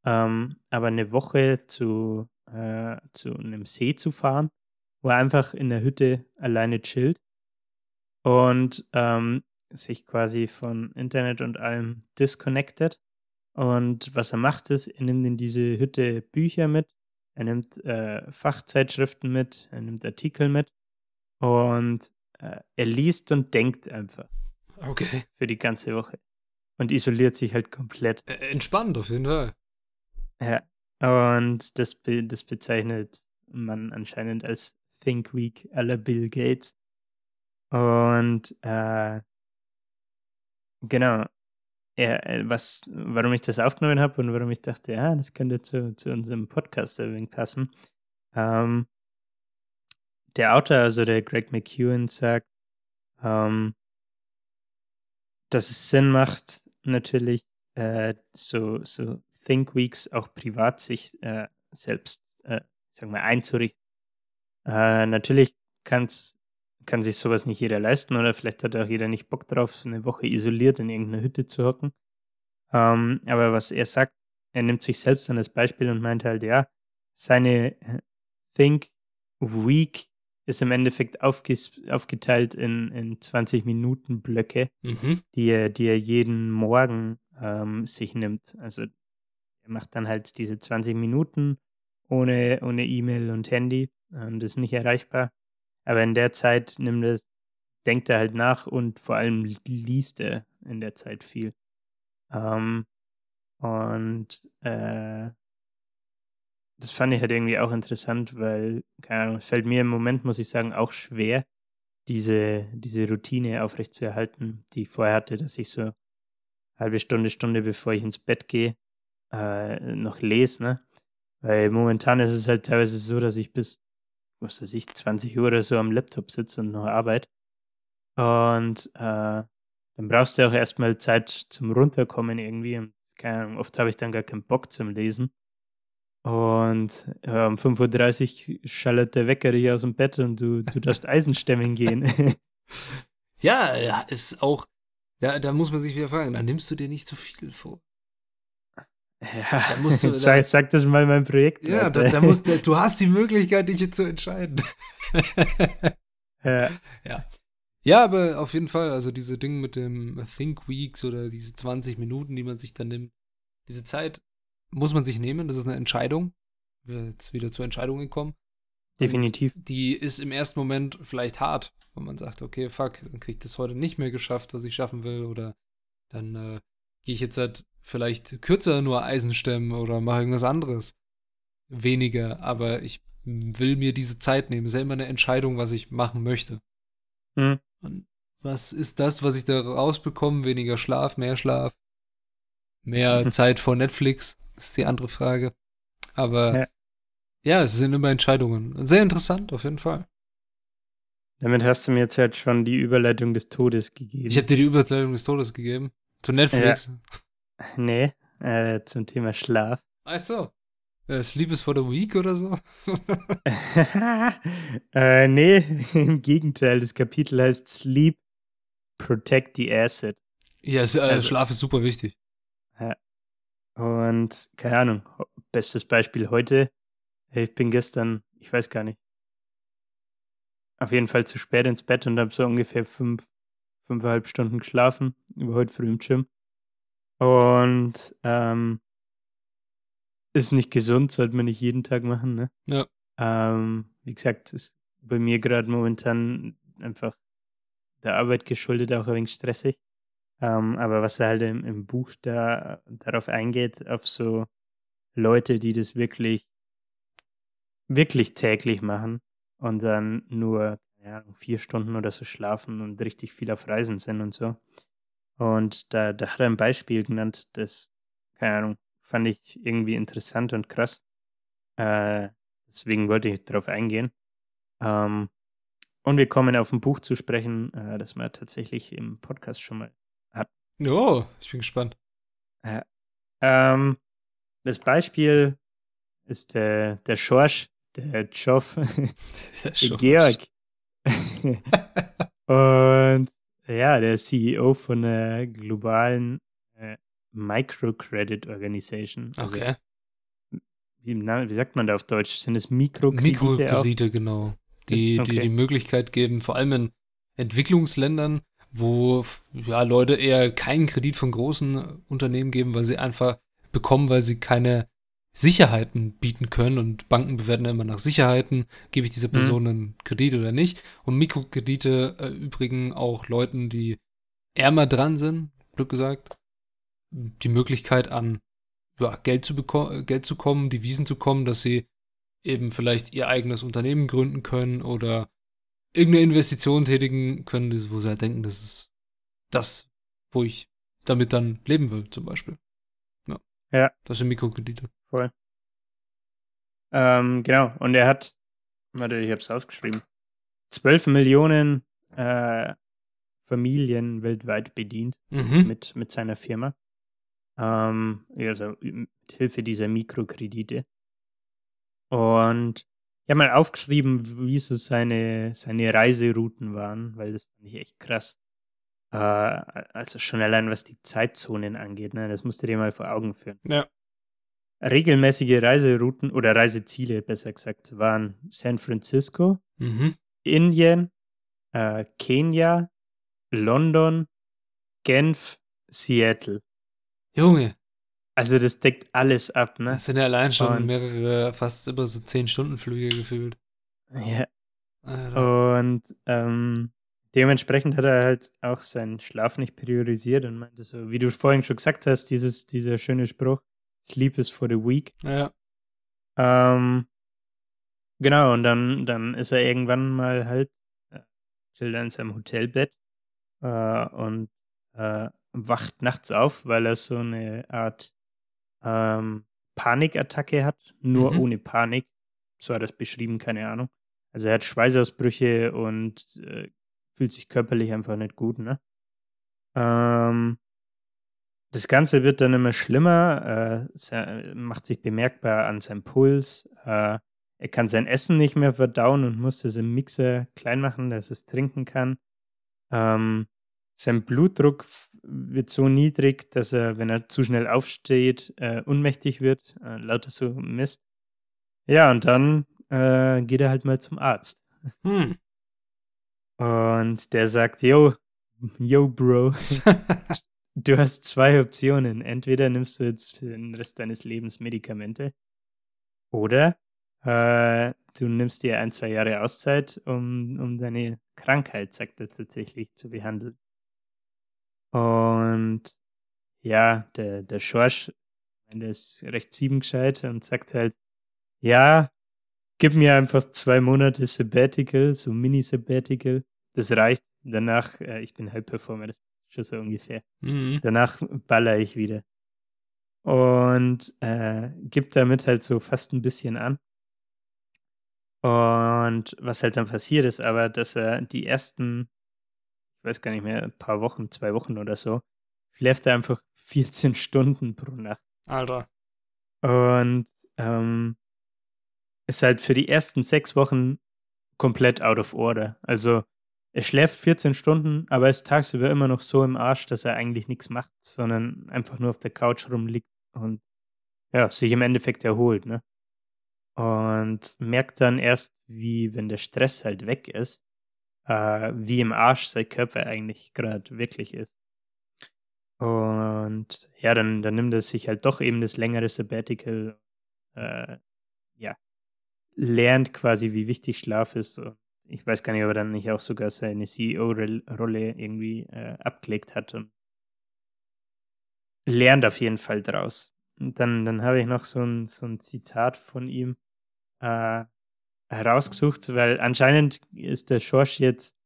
ähm, aber eine Woche zu, äh, zu einem See zu fahren, wo er einfach in der Hütte alleine chillt und ähm, sich quasi von Internet und allem disconnected. Und was er macht ist, er nimmt in diese Hütte Bücher mit, er nimmt äh, Fachzeitschriften mit, er nimmt Artikel mit und äh, er liest und denkt einfach Okay. für die ganze Woche und isoliert sich halt komplett. Äh, entspannt auf jeden Fall. Ja. Und das, be das bezeichnet man anscheinend als Think Week aller Bill Gates. Und äh, genau, äh, was, warum ich das aufgenommen habe und warum ich dachte, ja, das könnte zu, zu unserem Podcast ein passen. Ähm, der Autor, also der Greg McEwen, sagt, ähm, dass es Sinn macht, natürlich äh, so, so Think Weeks auch privat sich äh, selbst, äh, sagen wir, einzurichten. Äh, natürlich kann's, kann sich sowas nicht jeder leisten oder vielleicht hat auch jeder nicht Bock drauf, so eine Woche isoliert in irgendeiner Hütte zu hocken. Ähm, aber was er sagt, er nimmt sich selbst dann als Beispiel und meint halt, ja, seine äh, Think Week ist im Endeffekt aufgeteilt in, in 20 Minuten Blöcke Mhm. die er, die er jeden Morgen ähm, sich nimmt. Also er macht dann halt diese 20 Minuten ohne ohne E-Mail und Handy und ist nicht erreichbar. Aber in der Zeit nimmt er, denkt er halt nach und vor allem liest er in der Zeit viel. Ähm, und äh, das fand ich halt irgendwie auch interessant, weil, keine Ahnung, fällt mir im Moment, muss ich sagen, auch schwer, diese, diese Routine aufrechtzuerhalten, die ich vorher hatte, dass ich so halbe Stunde, Stunde, bevor ich ins Bett gehe, äh, noch lese, ne? Weil momentan ist es halt teilweise so, dass ich bis, was weiß ich, 20 Uhr oder so am Laptop sitze und noch arbeite. Und äh, dann brauchst du auch erstmal Zeit zum Runterkommen irgendwie. Und keine Ahnung, oft habe ich dann gar keinen Bock zum Lesen. Und ja, um 5.30 Uhr schallert der Wecker dich aus dem Bett und du, du darfst Eisenstemmen gehen. Ja, ja, ist auch. Da, da muss man sich wieder fragen, da nimmst du dir nicht zu viel vor. Ja, musst du- sag, sag das mal mein Projekt. Ja, da, da musst, da, du hast die Möglichkeit, dich jetzt zu entscheiden. ja, Ja, aber auf jeden Fall, also diese Dinge mit dem Think Weeks oder diese 20 Minuten, die man sich dann nimmt, diese Zeit muss man sich nehmen, das ist eine Entscheidung. Wir jetzt wieder zur Entscheidung kommen. definitiv. Die ist im ersten Moment vielleicht hart, wenn man sagt, okay, fuck, dann krieg ich das heute nicht mehr geschafft, was ich schaffen will, oder dann äh, gehe ich jetzt halt vielleicht kürzer nur Eisen stemmen oder mache irgendwas anderes. Weniger, aber ich will mir diese Zeit nehmen. Es ist ja immer eine Entscheidung, was ich machen möchte. Hm. Und was ist das, was ich da rausbekomme? Weniger Schlaf, mehr Schlaf, mehr Mhm. Zeit vor Netflix, ist die andere Frage. Aber Ja. ja. es sind immer Entscheidungen. Sehr interessant, auf jeden Fall. Damit hast du mir jetzt halt schon die Überleitung des Todes gegeben. Ich habe dir die Überleitung des Todes gegeben. Zu Netflix. nee, äh, zum Thema Schlaf. Ach so. Äh, Sleep is for the Week oder so? äh, nee, im Gegenteil. Das Kapitel heißt Sleep, Protect the Asset. ja, es, äh, Also- Schlaf ist super wichtig. Und keine Ahnung, bestes Beispiel heute. Ich bin gestern, ich weiß gar nicht, auf jeden Fall zu spät ins Bett und habe so ungefähr fünf, fünfeinhalb Stunden geschlafen, über heute früh im Gym. Und ähm, ist nicht gesund, sollte man nicht jeden Tag machen, ne? Ja. Ähm, wie gesagt, ist bei mir gerade momentan einfach der Arbeit geschuldet, auch ein wenig stressig. Ähm, aber was er halt im, im Buch da darauf eingeht, auf so Leute, die das wirklich, wirklich täglich machen und dann nur ja, vier Stunden oder so schlafen und richtig viel auf Reisen sind und so. Und da, da hat er ein Beispiel genannt, das, keine Ahnung, fand ich irgendwie interessant und krass. Äh, deswegen wollte ich darauf eingehen. Ähm, und wir kommen auf ein Buch zu sprechen, äh, das wir tatsächlich im Podcast schon mal hatten. Oh, ich bin gespannt. Äh, ähm, das Beispiel ist der, der Schorsch, der Joff, der, der Georg. und ja, der CEO von einer globalen äh, Microcredit Organization. Also, okay. Wie, wie, sagt man da auf Deutsch? Sind es Mikrokredite? Mikrokredite, auch? genau. Die, okay. die die Möglichkeit geben, vor allem in Entwicklungsländern, wo ja, Leute eher keinen Kredit von großen Unternehmen geben, weil sie einfach bekommen, weil sie keine Sicherheiten bieten können und Banken bewerten immer nach Sicherheiten, gebe ich dieser mhm. Person mhm. einen Kredit oder nicht. Und Mikrokredite erübrigen auch Leuten, die ärmer dran sind, Glück gesagt, die Möglichkeit an ja, Geld, zu Geld zu kommen, Devisen zu kommen, dass sie eben vielleicht ihr eigenes Unternehmen gründen können oder irgendeine Investition tätigen können, wo sie halt denken, das ist das, wo ich damit dann leben will, zum Beispiel. Ja. ja. Das sind Mikrokredite. Voll. Ähm, genau. Und er hat, warte, ich habe es aufgeschrieben, 12 Millionen äh, Familien weltweit bedient mhm. mit, mit seiner Firma. Ähm, also mit Hilfe dieser Mikrokredite. Und ich habe mal aufgeschrieben, wie so seine, seine Reiserouten waren, weil das fand ich echt krass. Äh, also schon allein was die Zeitzonen angeht, ne? das musst du dir mal vor Augen führen. Ja. Regelmäßige Reiserouten oder Reiseziele, besser gesagt, waren San Francisco, mhm. Indien, äh, Kenia, London, Genf, Seattle. Junge. Also das deckt alles ab, ne? Das sind ja allein schon Und, mehrere, fast über so 10-Stunden-Flüge gefühlt. Ja. Alter. Und ähm, dementsprechend hat er halt auch seinen Schlaf nicht priorisiert und meinte so, wie du vorhin schon gesagt hast, dieses, dieser schöne Spruch, Sleep is for the weak. Ja. Ähm, genau, und dann, dann ist er irgendwann mal halt äh, chillt in seinem Hotelbett äh, und äh, wacht nachts auf, weil er so eine Art ähm, Panikattacke hat, nur mhm. ohne Panik. So hat er es beschrieben, keine Ahnung. Also er hat Schweißausbrüche und äh, fühlt sich körperlich einfach nicht gut, ne? Ähm, das Ganze wird dann immer schlimmer, äh, macht sich bemerkbar an seinem Puls. Äh, er kann sein Essen nicht mehr verdauen und muss das im Mixer klein machen, dass es trinken kann. Ähm, sein Blutdruck wird so niedrig, dass er, wenn er zu schnell aufsteht, äh, unmächtig wird. Äh, lauter so Mist. Ja, und dann äh, geht er halt mal zum Arzt. Hm. Und der sagt, yo, yo, Bro, Du hast zwei Optionen. Entweder nimmst du jetzt für den Rest deines Lebens Medikamente oder äh, du nimmst dir ein, zwei Jahre Auszeit, um, um deine Krankheit, sagt er tatsächlich, zu behandeln. Und ja, der, der Schorsch, der ist recht siebengescheit und sagt halt, ja, gib mir einfach zwei Monate Sabbatical, so Mini-Sabbatical. Das reicht. Danach, äh, ich bin Halbperformer, das schon so ungefähr. Mhm. Danach baller ich wieder. Und äh, gibt damit halt so fast ein bisschen an. Und was halt dann passiert ist, aber, dass er die ersten, ich weiß gar nicht mehr, ein paar Wochen, zwei Wochen oder so, schläft er einfach 14 Stunden pro Nacht. Alter. Und ähm, ist halt für die ersten sechs Wochen komplett out of order. Also er schläft 14 Stunden, aber ist tagsüber immer noch so im Arsch, dass er eigentlich nichts macht, sondern einfach nur auf der Couch rumliegt und ja, sich im Endeffekt erholt, ne? Und merkt dann erst, wie, wenn der Stress halt weg ist, äh, wie im Arsch sein Körper eigentlich gerade wirklich ist. Und ja, dann, dann nimmt er sich halt doch eben das längere Sabbatical, äh, ja, lernt quasi, wie wichtig Schlaf ist. Und ich weiß gar nicht, ob er dann nicht auch sogar seine CEO-Rolle irgendwie äh, abgelegt hat und lernt auf jeden Fall draus. Und dann, dann habe ich noch so ein, so ein Zitat von ihm äh, herausgesucht, weil anscheinend ist der Schorsch jetzt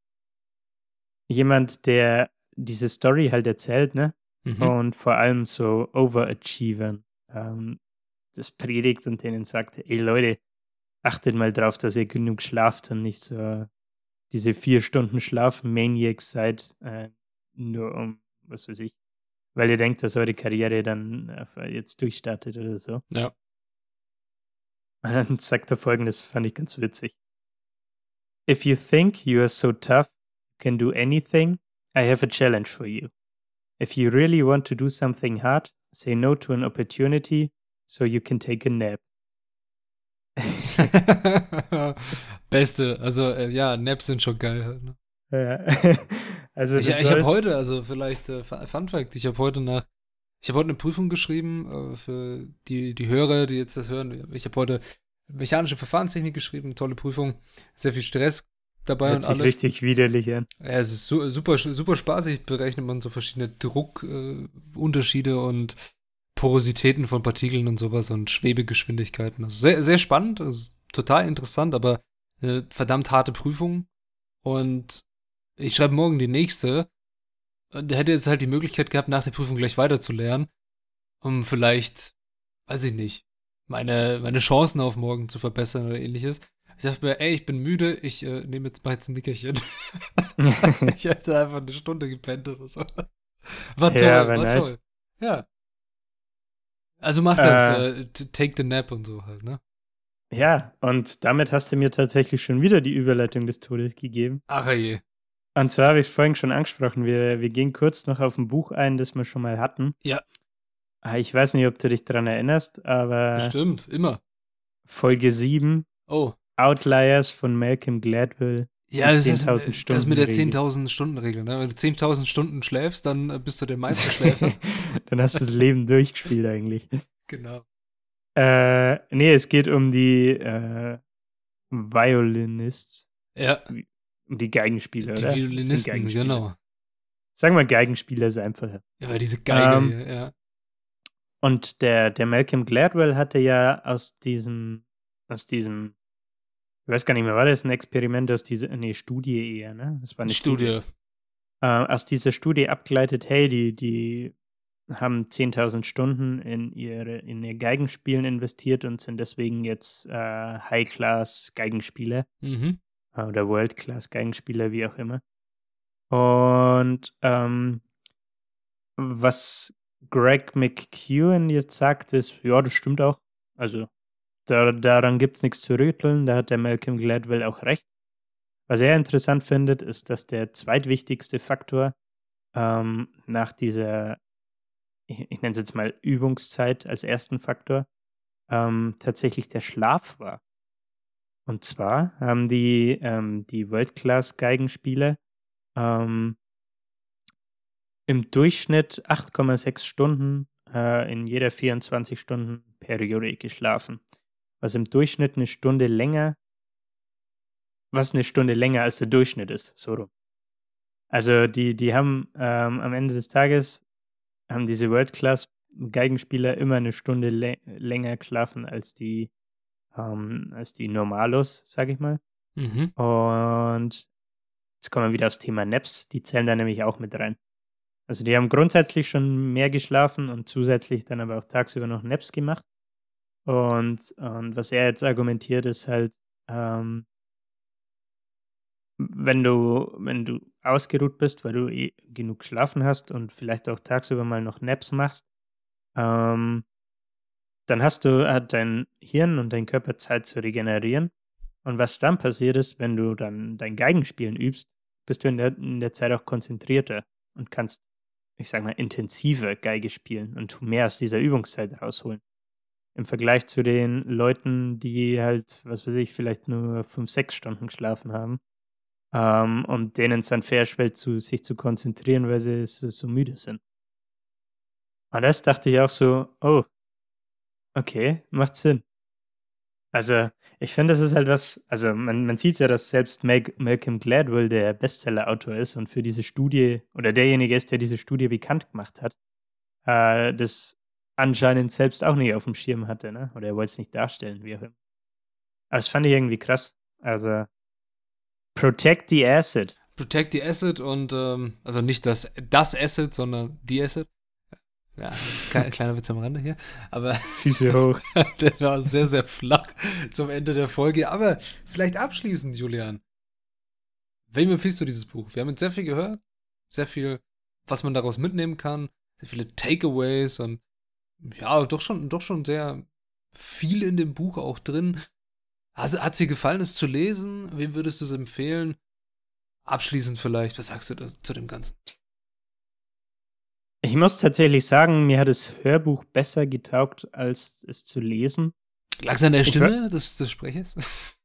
jemand, der diese Story halt erzählt, ne? Mhm. Und vor allem so Overachievern ähm, das predigt und denen sagt, ey Leute, achtet mal drauf, dass ihr genug schlaft und nicht so diese vier Stunden Schlaf-Maniacs seid, äh, nur um, was weiß ich, weil ihr denkt, dass eure Karriere dann äh, jetzt durchstartet oder so. Ja. Und dann sagt er folgendes, fand ich ganz witzig. If you think you are so tough, you can do anything, I have a challenge for you. If you really want to do something hard, say no to an opportunity so you can take a nap. Beste, also äh, ja, Naps sind schon geil. Halt, ne? Ja. also ich, ich habe heute, also vielleicht äh, Fun Fact, ich habe heute nach, ich habe heute eine Prüfung geschrieben äh, für die, die Hörer, die jetzt das hören. Ich habe heute mechanische Verfahrenstechnik geschrieben, tolle Prüfung, sehr viel Stress dabei Hört und alles. richtig widerlich an. Ja, es ist su super, super spaßig, berechnet man so verschiedene Druckunterschiede äh, und Porositäten von Partikeln und sowas und Schwebegeschwindigkeiten. Also sehr, sehr spannend, also total interessant, aber eine verdammt harte Prüfung. Und ich schreibe morgen die nächste. Und hätte jetzt halt die Möglichkeit gehabt, nach der Prüfung gleich weiterzulernen, um vielleicht, weiß ich nicht, meine, meine Chancen auf morgen zu verbessern oder ähnliches. Ich dachte mir, ey, ich bin müde, ich äh, nehme jetzt mal jetzt ein Nickerchen. ich hätte einfach eine Stunde gepennt oder so. War toll, Ja, war war nice. toll. Ja. Also mach das, äh, t- take the nap und so halt, ne? Ja, und damit hast du mir tatsächlich schon wieder die Überleitung des Todes gegeben. Ach je. Und zwar habe ich es vorhin schon angesprochen. Wir, wir gehen kurz noch auf ein Buch ein, das wir schon mal hatten. Ja. Ah, Ich weiß nicht, ob du dich daran erinnerst, aber Bestimmt, immer. Folge 7, Oh. Outliers von Malcolm Gladwell. Ja, Die das ist, 10.000 das mit der Stunden-Regel. 10.000 Stunden Regel. Ne? Wenn du 10.000 Stunden schläfst, dann äh, bist du der Meisterschläfer. Dann hast du das Leben durchgespielt eigentlich. genau. Äh, nee, es geht um die äh, Violinists, Ja, um die Geigenspieler, die oder? Sind Violinisten, Geigenspieler. genau. Sagen wir Geigenspieler ist einfacher. Ja, aber diese Geige Ähm, hier, ja. Und der, der Malcolm Gladwell hatte ja aus diesem, aus diesem, ich weiß gar nicht mehr, war das ein Experiment aus dieser, nee, Studie eher, ne? Das war eine Studie. Äh, aus dieser Studie abgeleitet, hey, die, die haben 10.000 Stunden in ihre, in ihr Geigenspielen investiert und sind deswegen jetzt äh, High-Class Geigenspieler Mhm. äh, oder World-Class Geigenspieler, wie auch immer. Und ähm, was Greg McEwen jetzt sagt, ist, ja, das stimmt auch. Also da, daran gibt es nichts zu rütteln, da hat der Malcolm Gladwell auch recht. Was er interessant findet, ist, dass der zweitwichtigste Faktor ähm, nach dieser, ich, ich nenne es jetzt mal Übungszeit als ersten Faktor, ähm, tatsächlich der Schlaf war. Und zwar haben die, ähm, die World-Class-Geigenspieler ähm, im Durchschnitt 8,6 Stunden äh, in jeder 24-Stunden-Periode geschlafen. Was im Durchschnitt eine Stunde länger, was eine Stunde länger als der Durchschnitt ist, so rum. Also die, die haben ähm, am Ende des Tages, haben diese World-Class-Geigenspieler immer eine Stunde lä länger geschlafen als die, ähm, als die Normalos, sag ich mal. Mhm. Und jetzt kommen wir wieder aufs Thema Naps. Die zählen da nämlich auch mit rein. Also die haben grundsätzlich schon mehr geschlafen und zusätzlich dann aber auch tagsüber noch Naps gemacht. Und, und was er jetzt argumentiert, ist halt, ähm, wenn du, wenn du ausgeruht bist, weil du eh genug geschlafen hast und vielleicht auch tagsüber mal noch Naps machst, ähm, dann hast du, hat dein Hirn und dein Körper Zeit zu regenerieren. Und was dann passiert ist, wenn du dann dein Geigenspielen übst, bist du in der, in der Zeit auch konzentrierter und kannst, ich sag mal, intensiver Geige spielen und mehr aus dieser Übungszeit rausholen. Im Vergleich zu den Leuten, die halt, was weiß ich, vielleicht nur fünf, sechs Stunden geschlafen haben ähm, und denen es dann schwerfällt, zu, sich zu konzentrieren, weil sie so müde sind. Und das dachte ich auch so, oh, okay, macht Sinn. Also, ich finde, das ist halt was, also man, man sieht ja, dass selbst Malcolm Gladwell der Bestseller-Autor ist und für diese Studie oder derjenige ist, der diese Studie bekannt gemacht hat, äh, das anscheinend selbst auch nicht auf dem Schirm hatte, ne? Oder er wollte es nicht darstellen, wie auch immer. Aber das fand ich irgendwie krass. Also, protect the asset. Protect the asset und, ähm, also nicht das, das Asset, sondern die Asset. Ja, kleiner Witz am Rande hier. Aber Füße hoch. der war sehr, sehr flach zum Ende der Folge. Aber vielleicht abschließend, Julian. Wem empfiehlst du dieses Buch? Wir haben jetzt sehr viel gehört, sehr viel, was man daraus mitnehmen kann, sehr viele Takeaways und ja, doch schon, doch schon sehr viel in dem Buch auch drin. Also, hat sie gefallen, es zu lesen? Wem würdest du es empfehlen? Abschließend vielleicht, was sagst du zu dem Ganzen? Ich muss tatsächlich sagen, mir hat das Hörbuch besser getaugt, als es zu lesen. Lag es an der Stimme des, des Sprechers?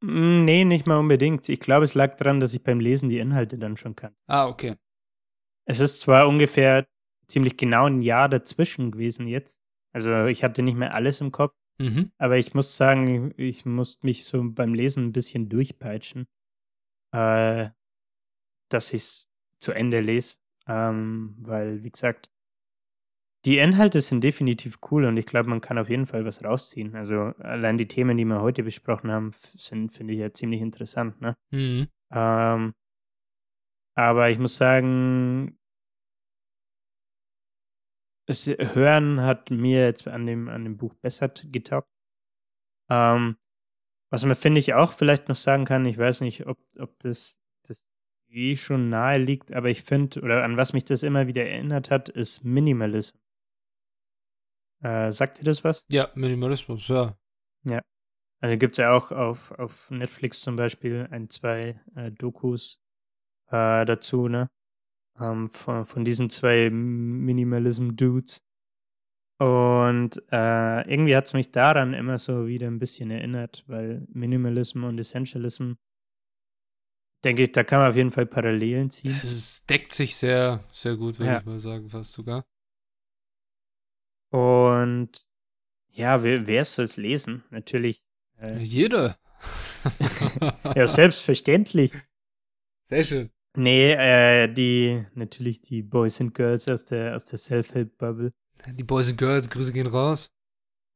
Mm, nee, nicht mal unbedingt. Ich glaube, es lag daran, dass ich beim Lesen die Inhalte dann schon kann. Ah, okay. Es ist zwar ungefähr ziemlich genau ein Jahr dazwischen gewesen jetzt. Also ich hatte nicht mehr alles im Kopf. Mhm. Aber ich muss sagen, ich musste mich so beim Lesen ein bisschen durchpeitschen, äh, dass ich es zu Ende lese. Ähm, weil, wie gesagt, die Inhalte sind definitiv cool und ich glaube, man kann auf jeden Fall was rausziehen. Also allein die Themen, die wir heute besprochen haben, sind, finde ich ja ziemlich interessant. Ne? Mhm. Ähm, aber ich muss sagen, das Hören hat mir jetzt an dem, an dem Buch besser getaugt. Ähm, was man, finde ich, auch vielleicht noch sagen kann, ich weiß nicht, ob, ob das eh schon nahe liegt, aber ich finde, oder an was mich das immer wieder erinnert hat, ist Minimalism. Äh, sagt dir das was? Ja, Minimalismus, ja. Ja. Also gibt es ja auch auf, auf Netflix zum Beispiel ein, zwei äh, Dokus äh, dazu, ne? Ähm, von, von diesen zwei Minimalism-Dudes. Und äh, irgendwie hat es mich daran immer so wieder ein bisschen erinnert, weil Minimalism und Essentialism denke ich, da kann man auf jeden Fall Parallelen ziehen. Es deckt sich sehr, sehr gut, würde ja. ich mal sagen, fast sogar. Und ja, wer, wer soll es lesen? Natürlich. Äh, Jeder. ja, selbstverständlich. Sehr schön. Nee, äh, die, natürlich die Boys and Girls aus der, aus der Self-Help-Bubble. Die Boys and Girls, Grüße gehen raus.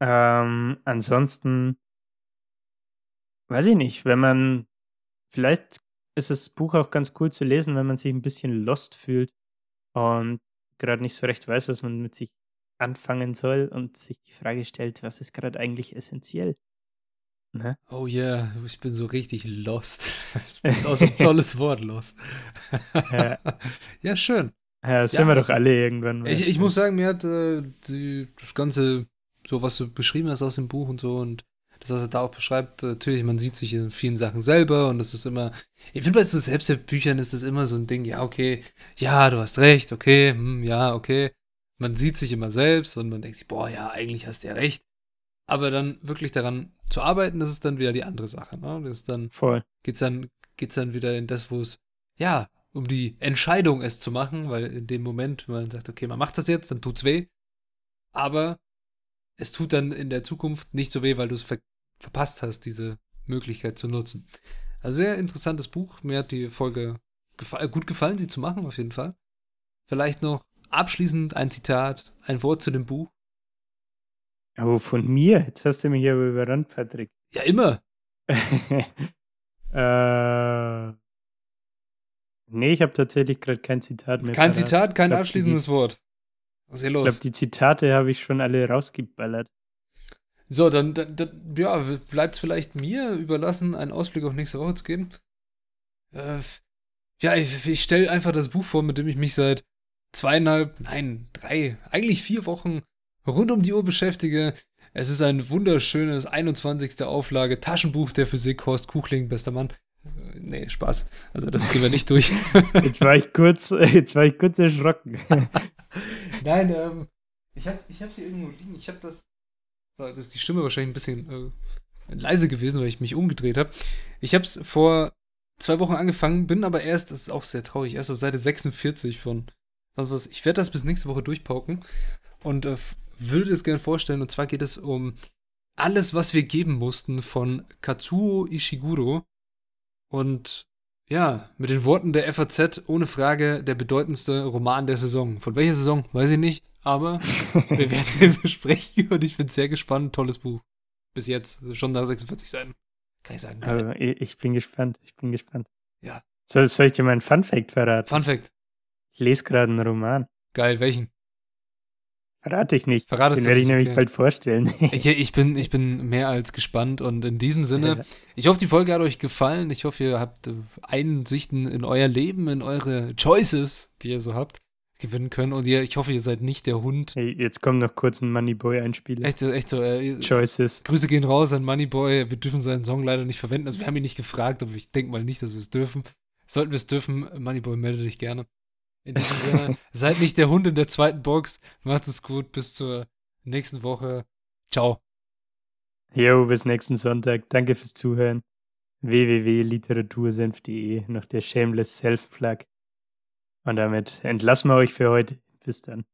Ähm, ansonsten, weiß ich nicht, wenn man, vielleicht ist das Buch auch ganz cool zu lesen, wenn man sich ein bisschen lost fühlt und gerade nicht so recht weiß, was man mit sich anfangen soll und sich die Frage stellt, was ist gerade eigentlich essentiell? Ne? Oh ja, yeah, ich bin so richtig lost. Das ist auch so ein tolles Wort, lost. ja. ja, schön. Ja, das ja, sind wir doch alle irgendwann. Ich, ich muss sagen, mir hat äh, die, das Ganze, so was du beschrieben hast aus dem Buch und so und das, was er da auch beschreibt, natürlich, man sieht sich in vielen Sachen selber und das ist immer, ich finde, bei so Selbsthilfebüchern ist das immer so ein Ding, ja, okay, ja, du hast recht, okay, hm, ja, okay. Man sieht sich immer selbst und man denkt sich, boah, ja, eigentlich hast du ja recht. Aber dann wirklich daran zu arbeiten, das ist dann wieder die andere Sache, ne? Das ist dann, Voll. Geht's dann, geht's dann wieder in das, wo es, ja, um die Entscheidung es zu machen, weil in dem Moment, wenn man sagt, okay, man macht das jetzt, dann tut's weh. Aber es tut dann in der Zukunft nicht so weh, weil du es ver verpasst hast, diese Möglichkeit zu nutzen. Also sehr interessantes Buch. Mir hat die Folge gefa gut gefallen, sie zu machen, auf jeden Fall. Vielleicht noch abschließend ein Zitat, ein Wort zu dem Buch. Aber von mir? Jetzt hast du mich aber überrannt, Patrick. Ja, immer. äh, nee, ich habe tatsächlich gerade kein Zitat mehr. Kein Zitat, kein glaub, abschließendes die, Wort. Was ist hier los? Ich glaube, die Zitate habe ich schon alle rausgeballert. So, dann, dann, dann ja, bleibt es vielleicht mir überlassen, einen Ausblick auf nächste Woche zu geben. Äh, ja, ich, ich stelle einfach das Buch vor, mit dem ich mich seit zweieinhalb, nein, drei, eigentlich vier Wochen rund um die Uhr beschäftige. Es ist ein wunderschönes 21. Auflage Taschenbuch der Physik, Horst Kuchling, bester Mann. Äh, nee, Spaß. Also das gehen wir nicht durch. jetzt war ich kurz, jetzt war ich kurz erschrocken. Nein, ähm, ich habe ich hab sie irgendwo liegen. Ich habe das das ist die Stimme wahrscheinlich ein bisschen äh, leise gewesen, weil ich mich umgedreht habe. Ich habe es vor zwei Wochen angefangen, bin aber erst, das ist auch sehr traurig, erst auf Seite 46 von was was. Ich werde das bis nächste Woche durchpauken und äh, würde es gerne vorstellen. Und zwar geht es um alles, was wir geben mussten von Katsuo Ishiguro. Und ja, mit den Worten der FAZ ohne Frage der bedeutendste Roman der Saison. Von welcher Saison? Weiß ich nicht, aber wir werden ihn besprechen und ich bin sehr gespannt. Tolles Buch. Bis jetzt, also schon nach 46 Seiten. Kann ich sagen. Also, ich, ich bin gespannt, ich bin gespannt. Ja. Soll, soll ich dir meinen Fun-Fact verraten? Fun Fact. Ich lese gerade einen Roman. Geil, welchen? Verrate ich nicht. Verratest Den werde ich nämlich okay. bald vorstellen. Ich, ich, bin, ich bin mehr als gespannt und in diesem Sinne, ich hoffe, die Folge hat euch gefallen. Ich hoffe, ihr habt äh, Einsichten in euer Leben, in eure Choices, die ihr so habt, gewinnen können. Und ihr, ich hoffe, ihr seid nicht der Hund. Hey, jetzt kommt noch kurz ein Moneyboy-Einspieler. Echt, so- echt so. Äh, Choices. Grüße gehen raus an Moneyboy. Wir dürfen seinen Song leider nicht verwenden. Also wir haben ihn nicht gefragt, aber ich denke mal nicht, dass wir es dürfen. Sollten wir es dürfen, Moneyboy, melde dich gerne. In diesem Sinne, seid nicht der Hund in der zweiten Box. Macht es gut. Bis zur nächsten Woche. Ciao. Jo, bis nächsten Sonntag. Danke fürs Zuhören. www.literatursenf.de noch der Shameless Self-Plug. Und damit entlassen wir euch für heute. Bis dann.